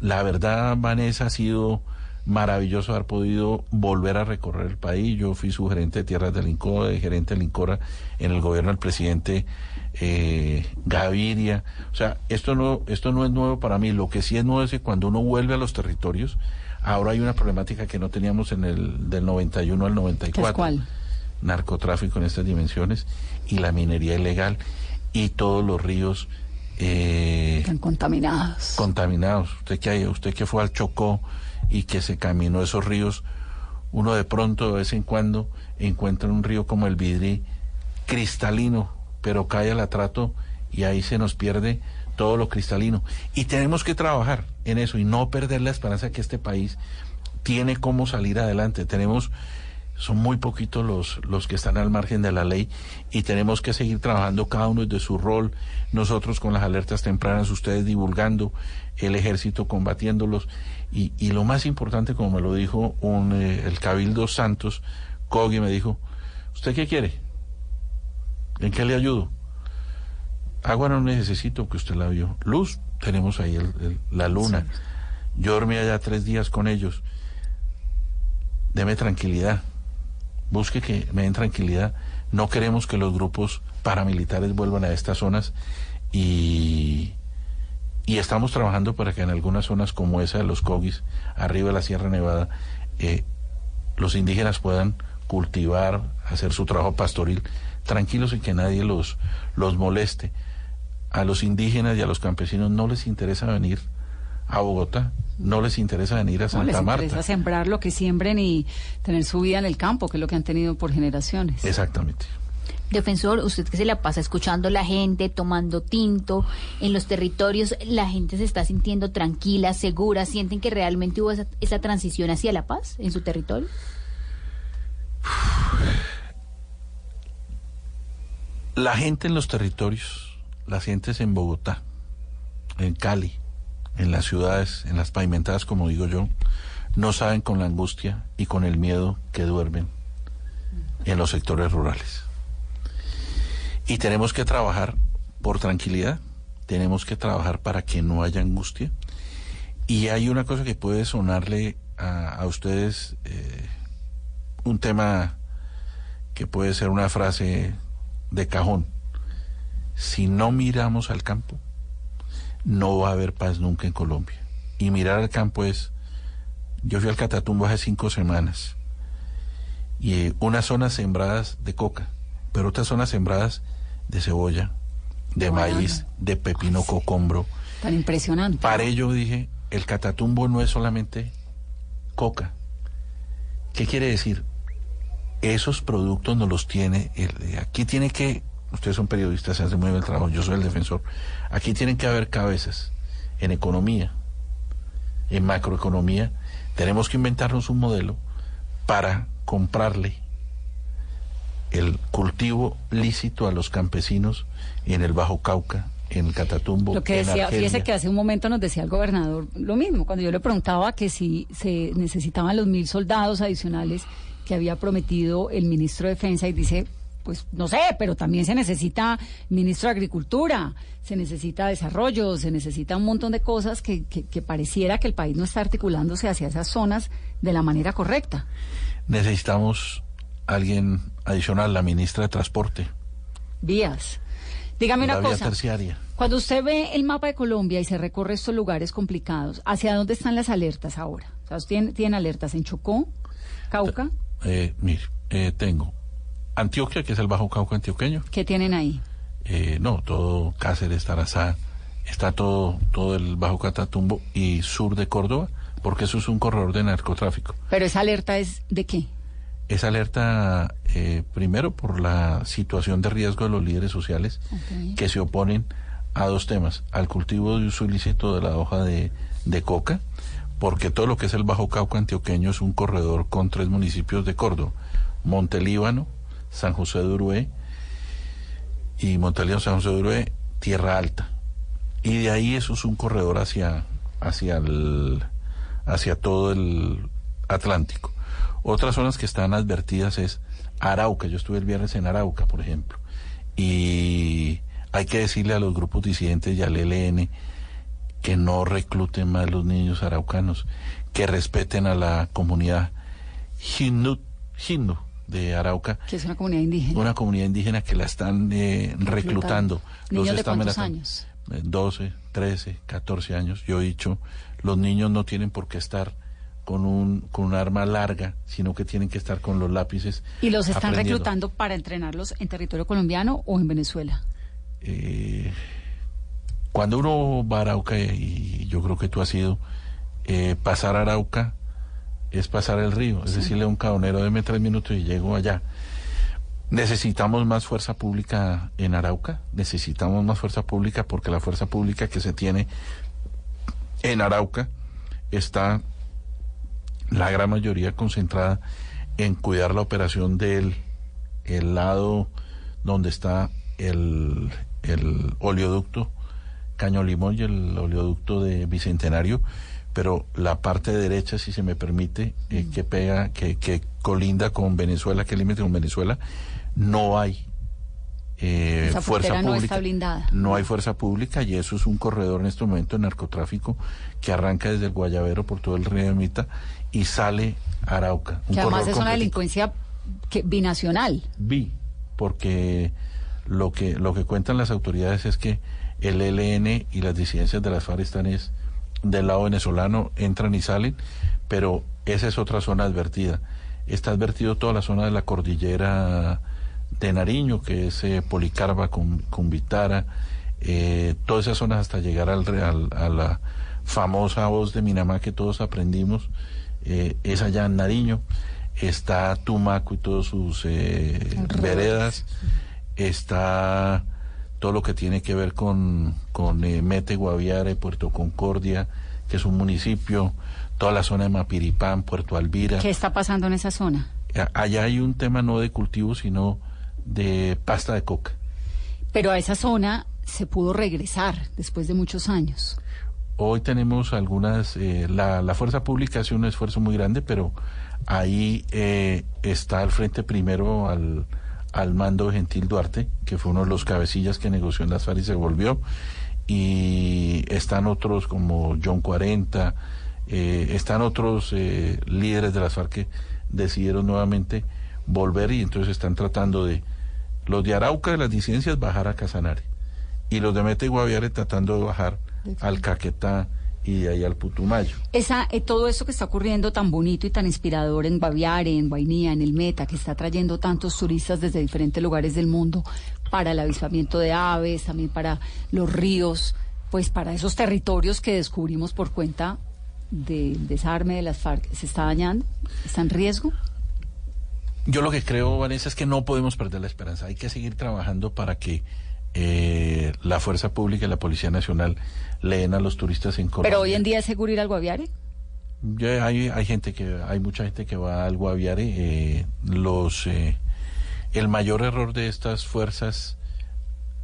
la verdad, Vanessa, ha sido maravilloso haber podido volver a recorrer el país. Yo fui su gerente de tierras del Incora, de gerente del Incora en el gobierno del presidente eh, Gaviria. O sea, esto no, esto no es nuevo para mí. Lo que sí es nuevo es que cuando uno vuelve a los territorios, ahora hay una problemática que no teníamos en el del 91 al 94. ¿Cuál? Narcotráfico en estas dimensiones y la minería ilegal y todos los ríos eh, Están contaminados. contaminados. Usted que hay, usted que fue al Chocó y que se caminó esos ríos, uno de pronto de vez en cuando encuentra un río como el Vidrí cristalino, pero cae al atrato y ahí se nos pierde todo lo cristalino. Y tenemos que trabajar en eso y no perder la esperanza que este país tiene cómo salir adelante. Tenemos, son muy poquitos los, los que están al margen de la ley y tenemos que seguir trabajando cada uno desde su rol. Nosotros con las alertas tempranas, ustedes divulgando, el ejército combatiéndolos. Y, y lo más importante, como me lo dijo un, eh, el Cabildo Santos, Cogui me dijo, ¿usted qué quiere? ¿En qué le ayudo? Agua no necesito, que usted la vio. Luz, tenemos ahí el- el- la luna. Yo dormí allá tres días con ellos. Deme tranquilidad. Busque que me den tranquilidad. No queremos que los grupos paramilitares vuelvan a estas zonas y, y estamos trabajando para que en algunas zonas como esa de los Cogis, arriba de la Sierra Nevada, eh, los indígenas puedan cultivar, hacer su trabajo pastoril tranquilos y que nadie los, los moleste. A los indígenas y a los campesinos no les interesa venir a Bogotá, no les interesa venir a No, Santa les Marta. interesa sembrar lo que siembren y tener su vida en el campo, que es lo que han tenido por generaciones. Exactamente. Defensor, usted que se la pasa escuchando a la gente, tomando tinto en los territorios, la gente se está sintiendo tranquila, segura, sienten que realmente hubo esa, esa transición hacia la paz en su territorio. La gente en los territorios, las gentes en Bogotá, en Cali, en las ciudades, en las pavimentadas, como digo yo, no saben con la angustia y con el miedo que duermen en los sectores rurales. Y tenemos que trabajar por tranquilidad, tenemos que trabajar para que no haya angustia. Y hay una cosa que puede sonarle a, a ustedes, eh, un tema que puede ser una frase de cajón. Si no miramos al campo, no va a haber paz nunca en Colombia. Y mirar al campo es, yo fui al Catatumbo hace cinco semanas y eh, unas zonas sembradas de coca, pero otras zonas sembradas de cebolla, de maíz, de pepino cocombro. Tan impresionante. Para ello dije, el Catatumbo no es solamente coca. ¿Qué quiere decir? Esos productos no los tiene, el- aquí tiene que, ustedes son periodistas, se hace muy bien el trabajo, yo soy el defensor, aquí tienen que haber cabezas en economía, en macroeconomía, tenemos que inventarnos un modelo para comprarle el cultivo lícito a los campesinos en el Bajo Cauca, en Catatumbo, Lo que decía, fíjese que hace un momento nos decía el gobernador lo mismo, cuando yo le preguntaba que si se necesitaban los mil soldados adicionales que había prometido el ministro de Defensa y dice, pues no sé, pero también se necesita ministro de Agricultura, se necesita desarrollo, se necesita un montón de cosas que, que, que pareciera que el país no está articulándose hacia esas zonas de la manera correcta. Necesitamos alguien adicional, la ministra de Transporte, Vías. Dígame la una vía cosa. terciaria. Cuando usted ve el mapa de Colombia y se recorre estos lugares complicados, ¿hacia dónde están las alertas ahora? O sea, ¿usted tiene, tiene alertas en Chocó, Cauca? Eh, mire, eh, tengo Antioquia, que es el Bajo Cauca antioqueño. ¿Qué tienen ahí? Eh, no, todo Cáceres, Tarazá, está todo, todo el Bajo Catatumbo y sur de Córdoba, porque eso es un corredor de narcotráfico. Pero esa alerta es de qué? Es alerta eh, primero por la situación de riesgo de los líderes sociales que se oponen a dos temas, al cultivo de uso ilícito de la hoja de, de coca, porque todo lo que es el Bajo Cauca antioqueño es un corredor con tres municipios de Córdoba, Montelíbano, San José de Urué y Montelíbano, San José de Urué, Tierra Alta. Y de ahí eso es un corredor hacia, hacia, el, hacia todo el Atlántico. Otras zonas que están advertidas es Arauca. Yo estuve el viernes en Arauca, por ejemplo. Y hay que decirle a los grupos disidentes y al ELN que no recluten más los niños araucanos, que respeten a la comunidad Hindu, Hindu de Arauca, Que es una comunidad indígena. una comunidad indígena que la están eh, reclutando. ¿Niños de están cuántos años? Eh, 12, 13, 14 años. Yo he dicho, los niños no tienen por qué estar con un, con un arma larga, sino que tienen que estar con los lápices. ¿Y los están reclutando para entrenarlos en territorio colombiano o en Venezuela? Eh, cuando uno va a Arauca, y yo creo que tú has ido, eh, pasar Arauca es pasar el río, es decirle a un cabonero, deme tres minutos y llego allá. Necesitamos más fuerza pública en Arauca, necesitamos más fuerza pública porque la fuerza pública que se tiene en Arauca está la gran mayoría concentrada en cuidar la operación del el lado donde está el, el oleoducto Caño Limón y el oleoducto de Bicentenario, pero la parte derecha, si se me permite, eh, que pega, que, que colinda con Venezuela, que límite con Venezuela, no hay eh, Esa fuerza frontera no pública. está blindada. No hay fuerza pública y eso es un corredor en este momento de narcotráfico que arranca desde el Guayabero por todo el río Mita y sale Arauca. un Que además es una delincuencia que, binacional. Vi, porque lo que, lo que cuentan las autoridades es que el ELN y las disidencias de las FARC están es del lado venezolano, entran y salen, pero esa es otra zona advertida. Está advertido toda la zona de la cordillera de Nariño, que es eh, Policarpa con, con Vitara, eh, todas esas zonas hasta llegar al, al- a la famosa voz de Minamá que todos aprendimos, eh, es allá en Nariño, está Tumaco y todas sus eh, veredas, está todo lo que tiene que ver con, con eh, Mete, Guaviare, Puerto Concordia, que es un municipio, toda la zona de Mapiripán, Puerto Alvira. ¿Qué está pasando en esa zona? Allá hay un tema no de cultivo, sino de pasta de coca. Pero a esa zona se pudo regresar después de muchos años. Hoy tenemos algunas, eh, la, la fuerza pública hace un esfuerzo muy grande, pero ahí eh, está al frente primero al, al mando de Gentil Duarte, que fue uno de los cabecillas que negoció en las FARC y se volvió, y están otros como John 40, eh, están otros eh, líderes de las FARC que decidieron nuevamente volver y entonces están tratando de, los de Arauca de las disidencias bajar a Casanare, y los de Mete y Guaviare tratando de bajar al Caquetá y de ahí al Putumayo. Esa, eh, todo esto que está ocurriendo tan bonito y tan inspirador en Baviare, en Guainía, en el Meta, que está trayendo tantos turistas desde diferentes lugares del mundo para el avistamiento de aves, también para los ríos, pues para esos territorios que descubrimos por cuenta del desarme de las FARC, ¿se está dañando? ¿Está en riesgo? Yo lo que creo, Vanessa, es que no podemos perder la esperanza. Hay que seguir trabajando para que eh, la Fuerza Pública y la Policía Nacional le den a los turistas en Colombia. Pero hoy en día es seguro ir al Guaviare. Ya hay, hay gente que hay mucha gente que va al Guaviare. eh, los eh, el mayor error de estas fuerzas,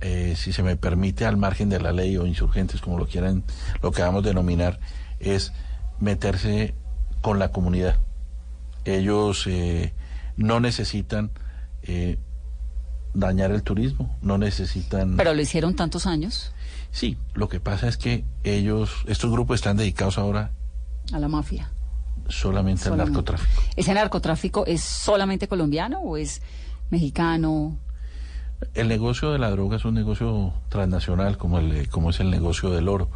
eh, si se me permite, al margen de la ley o insurgentes, como lo quieran, lo que vamos a denominar, es meterse con la comunidad. Ellos eh, no necesitan eh, dañar el turismo, no necesitan. Pero lo hicieron tantos años Sí, lo que pasa es que ellos, estos grupos están dedicados ahora a la mafia. solamente al Solamente. narcotráfico. ¿Ese narcotráfico es solamente colombiano o es mexicano? El negocio de la droga es un negocio transnacional como, el, como es el negocio del oro.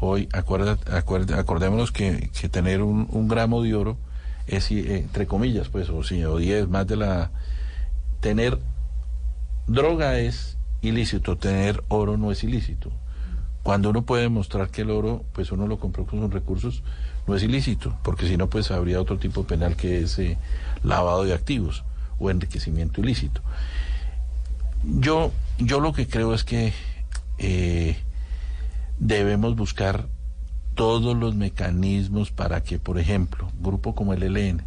Hoy, acuerda, acuerda- acordémonos que, que tener un, un gramo de oro es, eh, entre comillas, pues, o, sí, o 10 más de la... Tener droga es ilícito, tener oro no es ilícito. Cuando uno puede demostrar que el oro, pues uno lo compró con sus recursos, no es ilícito, porque si no, pues habría otro tipo penal que es lavado de activos o enriquecimiento ilícito. Yo, yo lo que creo es que eh, debemos buscar todos los mecanismos para que, por ejemplo, grupo como el ELN,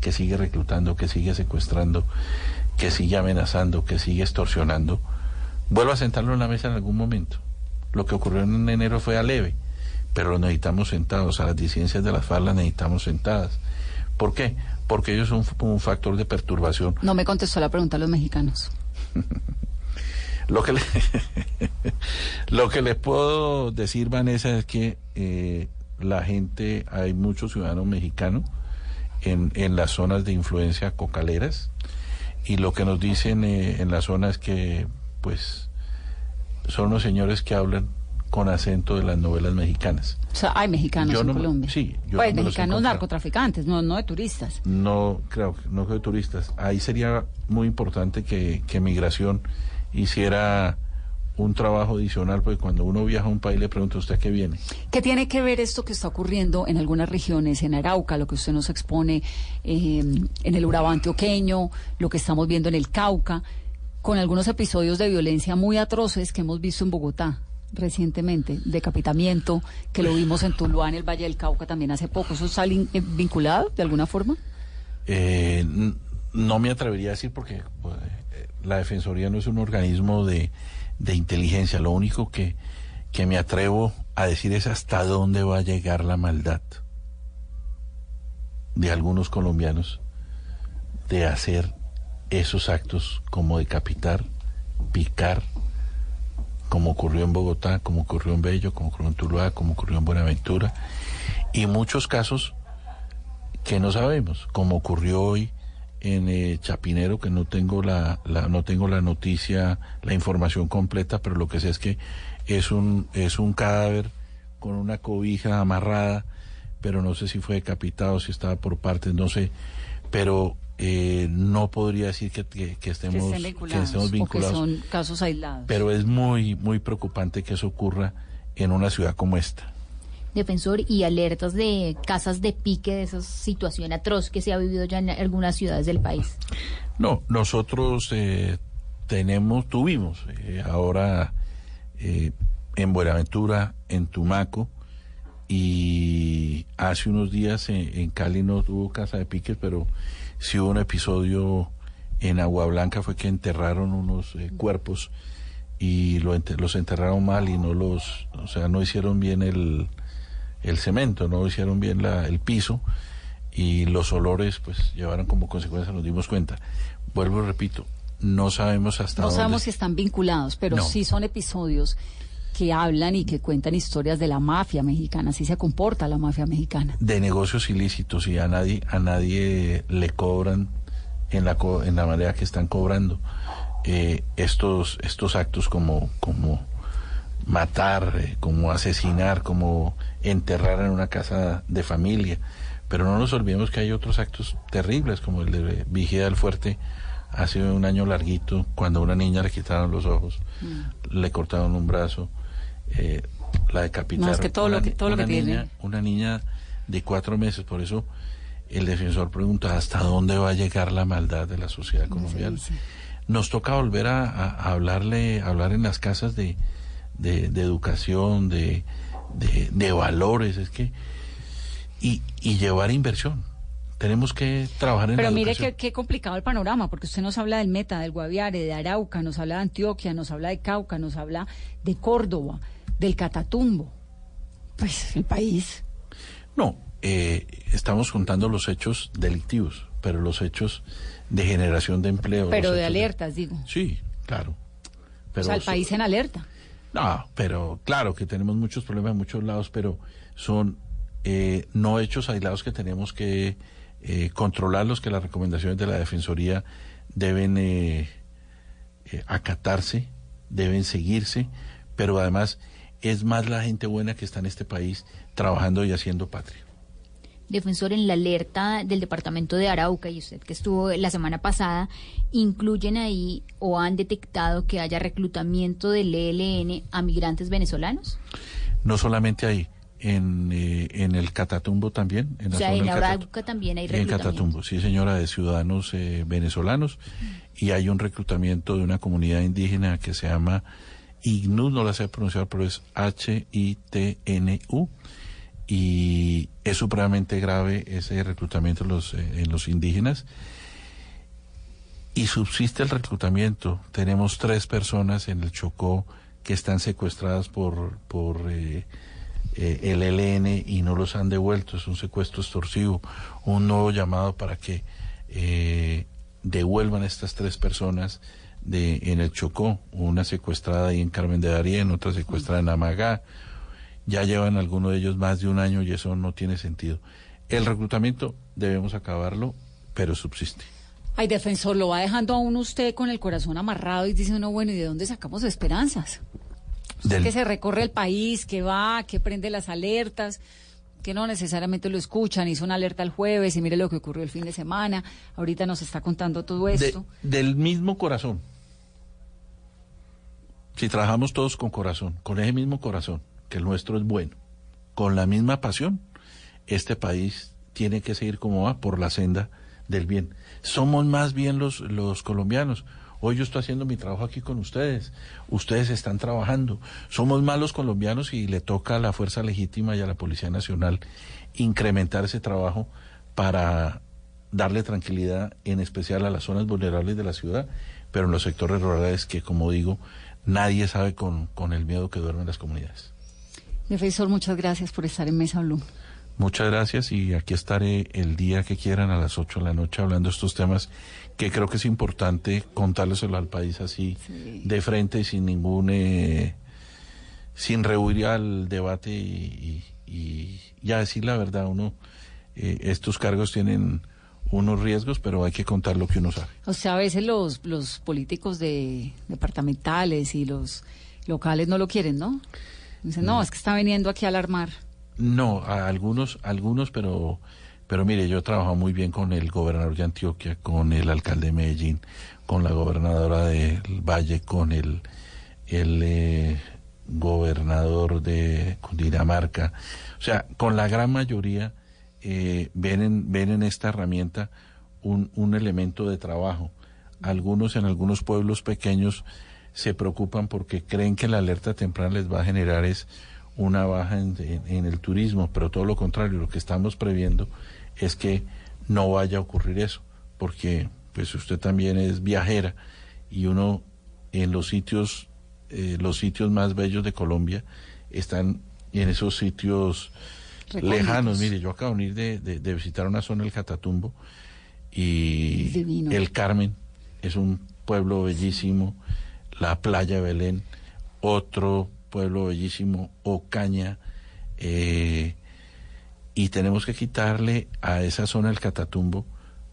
que sigue reclutando, que sigue secuestrando, que sigue amenazando, que sigue extorsionando, vuelva a sentarlo en la mesa en algún momento. Lo que ocurrió en enero fue a leve, pero lo necesitamos sentados, a las disidencias de las FARC las necesitamos sentadas. ¿Por qué? Porque ellos son un factor de perturbación No me contestó la pregunta a los mexicanos. (laughs) Lo que, le- (laughs) lo que les puedo decir, Vanessa, es que eh, la gente, hay muchos ciudadanos mexicanos en, en las zonas de influencia cocaleras y lo que nos dicen eh, en la zona es que, pues, son los señores que hablan con acento de las novelas mexicanas. O sea, hay mexicanos Yo en no Colombia. sí, yo pues no mexicanos narcotraficantes, no, no de turistas. No, creo que no creo turistas. Ahí sería muy importante que, que Migración hiciera un trabajo adicional, porque cuando uno viaja a un país le pregunta usted qué viene. ¿Qué tiene que ver esto que está ocurriendo en algunas regiones, en Arauca, lo que usted nos expone eh, en el Urabá antioqueño, lo que estamos viendo en el Cauca, con algunos episodios de violencia muy atroces que hemos visto en Bogotá? recientemente, decapitamiento, que lo vimos en Tuluá, en el Valle del Cauca también hace poco. ¿Eso está eh, vinculado de alguna forma? Eh, no me atrevería a decir porque pues, eh, la Defensoría no es un organismo de, de inteligencia. Lo único que, que me atrevo a decir es hasta dónde va a llegar la maldad de algunos colombianos de hacer esos actos como decapitar, picar, como ocurrió en Bogotá, como ocurrió en Bello, como ocurrió en Tuluá, como ocurrió en Buenaventura, y muchos casos que no sabemos, como ocurrió hoy en eh, Chapinero, que no tengo la, la- no tengo la noticia, la información completa, pero lo que sé es que es un es un cadáver con una cobija amarrada, pero no sé si fue decapitado, si estaba por partes, no sé, pero eh, no podría decir que, que- estemos que vinculados, estemos vinculados, son casos aislados. pero es muy muy preocupante que eso ocurra en una ciudad como esta. Defensor y alertas de casas de pique de esa situación atroz que se ha vivido ya en algunas ciudades del país. No, nosotros eh, tenemos, tuvimos eh, ahora eh, en Buenaventura, en Tumaco, y hace unos días en, en Cali no tuvo casa de piques, pero sí hubo un episodio en Agua Blanca, fue que enterraron unos eh, cuerpos y lo los enterraron mal y no los, o sea, no hicieron bien el, el cemento, no hicieron bien la, el piso y los olores pues llevaron como consecuencia, nos dimos cuenta. Vuelvo y repito, no sabemos hasta No dónde. sabemos si están vinculados, pero No. sí son episodios que hablan y que cuentan historias de la mafia mexicana, así se comporta la mafia mexicana. de negocios ilícitos y a nadie a nadie le cobran en la co- en la manera que están cobrando eh, estos estos actos como como matar eh, como asesinar como enterrar en una casa de familia pero no nos olvidemos que hay otros actos terribles como el de Vigía del Fuerte hace un año larguito cuando a una niña le quitaron los ojos le cortaron un brazo eh, la decapitaron No, es que todo lo Una que- ni- todo lo que una tiene. niña- una niña de cuatro meses, por eso el defensor pregunta hasta dónde va a llegar la maldad de la sociedad colombiana. Nos toca volver a, a- a hablarle, a hablar en las casas de, de, de educación, de, de, de valores, es que y, y llevar inversión. Tenemos que trabajar en Pero la mire qué, complicado el panorama, porque usted nos habla del Meta, del Guaviare, de Arauca, nos habla de Antioquia, nos habla de Cauca, nos habla de Córdoba, del Catatumbo. Pues el país. No, eh, estamos contando los hechos delictivos, pero los hechos de generación de empleo. Pero de alertas, digo. Sí, claro. o Pero sea, el país en alerta. No, pero claro que tenemos muchos problemas en muchos lados, pero son eh, no hechos aislados que tenemos que eh, controlarlos, que las recomendaciones de la Defensoría deben eh, eh, acatarse, deben seguirse, pero además es más la gente buena que está en este país trabajando y haciendo patria. Defensor, en la alerta del departamento de Arauca, y usted que estuvo la semana pasada, ¿incluyen ahí o han detectado que haya reclutamiento del ELN a migrantes venezolanos? No solamente ahí, en, eh, en el Catatumbo también. En o la sea, zona en. Arauca también hay En reclutamiento. Catatumbo, sí señora, de ciudadanos eh, venezolanos y hay un reclutamiento de una comunidad indígena que se llama IGNU, no la sé pronunciar, pero es H-I-T-N-U y es supremamente grave ese reclutamiento en los, eh, en los indígenas y subsiste el reclutamiento. Tenemos tres personas en el Chocó que están secuestradas por, por eh, eh, el ELN y no los han devuelto. Es un secuestro extorsivo. Un nuevo llamado para que devuelvan a estas tres personas de, en el Chocó. Una secuestrada ahí en Carmen de Darién, otra secuestrada en Amagá. Ya llevan algunos de ellos más de un año y eso no tiene sentido. El reclutamiento debemos acabarlo, pero subsiste. Ay, defensor, lo va dejando a uno usted con el corazón amarrado y dice uno, bueno, ¿y de dónde sacamos esperanzas? Usted Del- que se recorre el país, que va, que prende las alertas, que no necesariamente lo escuchan, hizo una alerta el jueves y mire lo que ocurrió el fin de semana, ahorita nos está contando todo De- esto. del mismo corazón. Si trabajamos todos con corazón, con ese mismo corazón, que el nuestro es bueno, con la misma pasión, este país tiene que seguir como va por la senda del bien. Somos más bien los, los colombianos Hoy yo estoy haciendo mi trabajo aquí con ustedes. Ustedes están trabajando. Somos malos colombianos y le toca a la Fuerza Legítima y a la Policía Nacional incrementar ese trabajo para darle tranquilidad, en especial a las zonas vulnerables de la ciudad, pero en los sectores rurales que, como digo, nadie sabe con, con el miedo que duermen las comunidades. Defensor, muchas gracias por estar en Mesa Blue. Muchas gracias y aquí estaré el día que quieran a las 8 de la noche hablando de estos temas que creo que es importante contárleselo al país así de frente y sin ningún eh, sin rehuir al debate y, y, y ya decir la verdad uno eh, estos cargos tienen unos riesgos pero hay que contar lo que uno sabe O sea, a veces los, los políticos de departamentales y los locales no lo quieren, ¿no? Dicen, no, es que está viniendo aquí a alarmar. No, algunos, algunos, pero, pero mire, yo he trabajado muy bien con el gobernador de Antioquia, con el alcalde de Medellín, con la gobernadora del Valle, con el, el eh, gobernador de Cundinamarca. O sea, con la gran mayoría eh, ven, en, ven en esta herramienta un, un elemento de trabajo. Algunos en algunos pueblos pequeños se preocupan porque creen que la alerta temprana les va a generar es una baja en, en, en, el turismo, pero todo lo contrario, lo que estamos previendo es que no vaya a ocurrir eso, porque pues usted también es viajera y uno en los sitios, eh, los sitios más bellos de Colombia están en esos sitios Recónditos. lejanos. Mire, yo acabo de venir de, de, de visitar una zona del Catatumbo y Divino. el Carmen es un pueblo bellísimo, la playa Belén, otro pueblo bellísimo, Ocaña, eh, y tenemos que quitarle a esa zona el Catatumbo.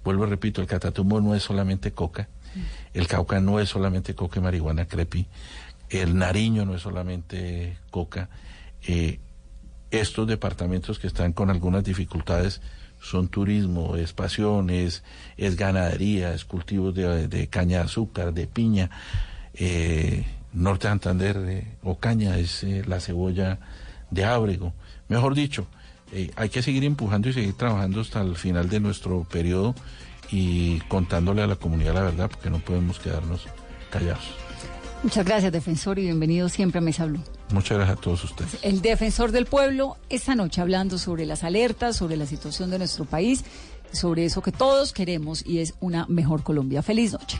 Vuelvo, repito, el Catatumbo no es solamente coca, el Cauca no es solamente coca y marihuana crepi, el Nariño no es solamente coca. Eh, estos departamentos que están con algunas dificultades son turismo, es pasión, es, es ganadería, es cultivos de, de caña de azúcar, de piña. Eh, Norte de Santander, eh, Ocaña, es eh, la cebolla de Ábrego. Mejor dicho, eh, hay que seguir empujando y seguir trabajando hasta el final de nuestro periodo y contándole a la comunidad la verdad, porque no podemos quedarnos callados. Muchas gracias, defensor, y bienvenido siempre a Mesa Blue. Muchas gracias a todos ustedes. El defensor del pueblo, esta noche hablando sobre las alertas, sobre la situación de nuestro país, sobre eso que todos queremos y es una mejor Colombia. Feliz noche.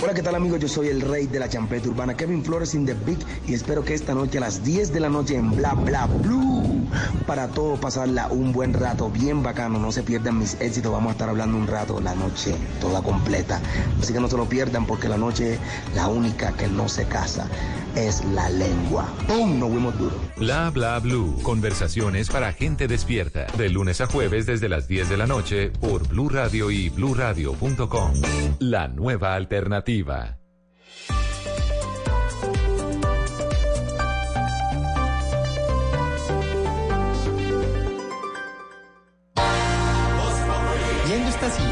Hola, ¿qué tal amigos? Yo soy el rey de la champeta urbana, Kevin Flores in the Big, y espero que esta noche a las 10 de la noche en Bla Bla Blue, para todos pasarla un buen rato, bien bacano, no se pierdan mis éxitos, vamos a estar hablando un rato la noche toda completa, así que no se lo pierdan porque la noche, la única que no se casa es la lengua. ¡Pum! Nos vemos duro. Bla bla blue. Conversaciones para gente despierta. De lunes a jueves desde las 10 de la noche por Blue Radio y bluradio.com. La nueva alternativa.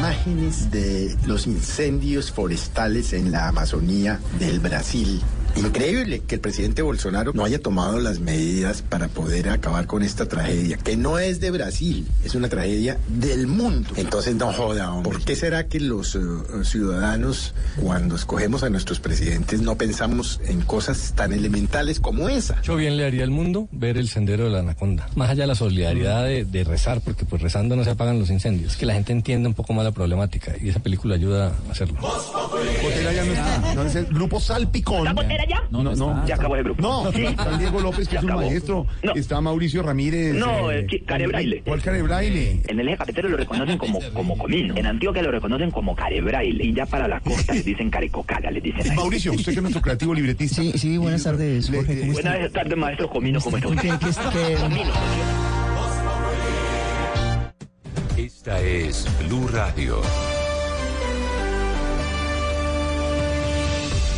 imágenes de los incendios forestales en la Amazonía del Brasil. Increíble que el presidente Bolsonaro no haya tomado las medidas para poder acabar con esta tragedia, que no es de Brasil, es una tragedia del mundo. Entonces no joda, hombre. ¿Por qué será que los eh, ciudadanos, cuando escogemos a nuestros presidentes, no pensamos en cosas tan elementales como esa? Mucho bien le haría al mundo ver el sendero de la anaconda. Más allá de la solidaridad de, de rezar, porque pues rezando no se apagan los incendios. Que la gente entienda un poco más la problemática y esa película ayuda a hacerlo. Botera ya no está. No, es el grupo Salpicón. ¿Está Botera ya? No, no, no. Ya acabó el grupo. No, Sí. está Diego López, que es un maestro. No. Está Mauricio Ramírez. No, eh, ¿qué? Carebraile. ¿Cuál Carebraile? En el eje cafetero lo reconocen como, (laughs) como comino. En Antioquia lo reconocen como carebraile. Y ya para la costa les dicen carecocaga, les dicen ahí. Mauricio, usted que es nuestro creativo libretista. Sí, sí, buenas tardes, Jorge. ¿cómo está? Buenas tardes, maestro Comino, ¿cómo está ¿Qué- usted? qué es- qué- Comino. Esta es Blue Radio.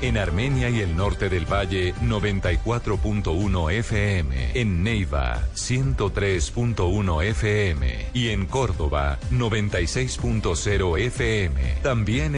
En Armenia y el norte del Valle, 94.1 FM. En Neiva, 103.1 FM. Y en Córdoba, 96.0 FM. También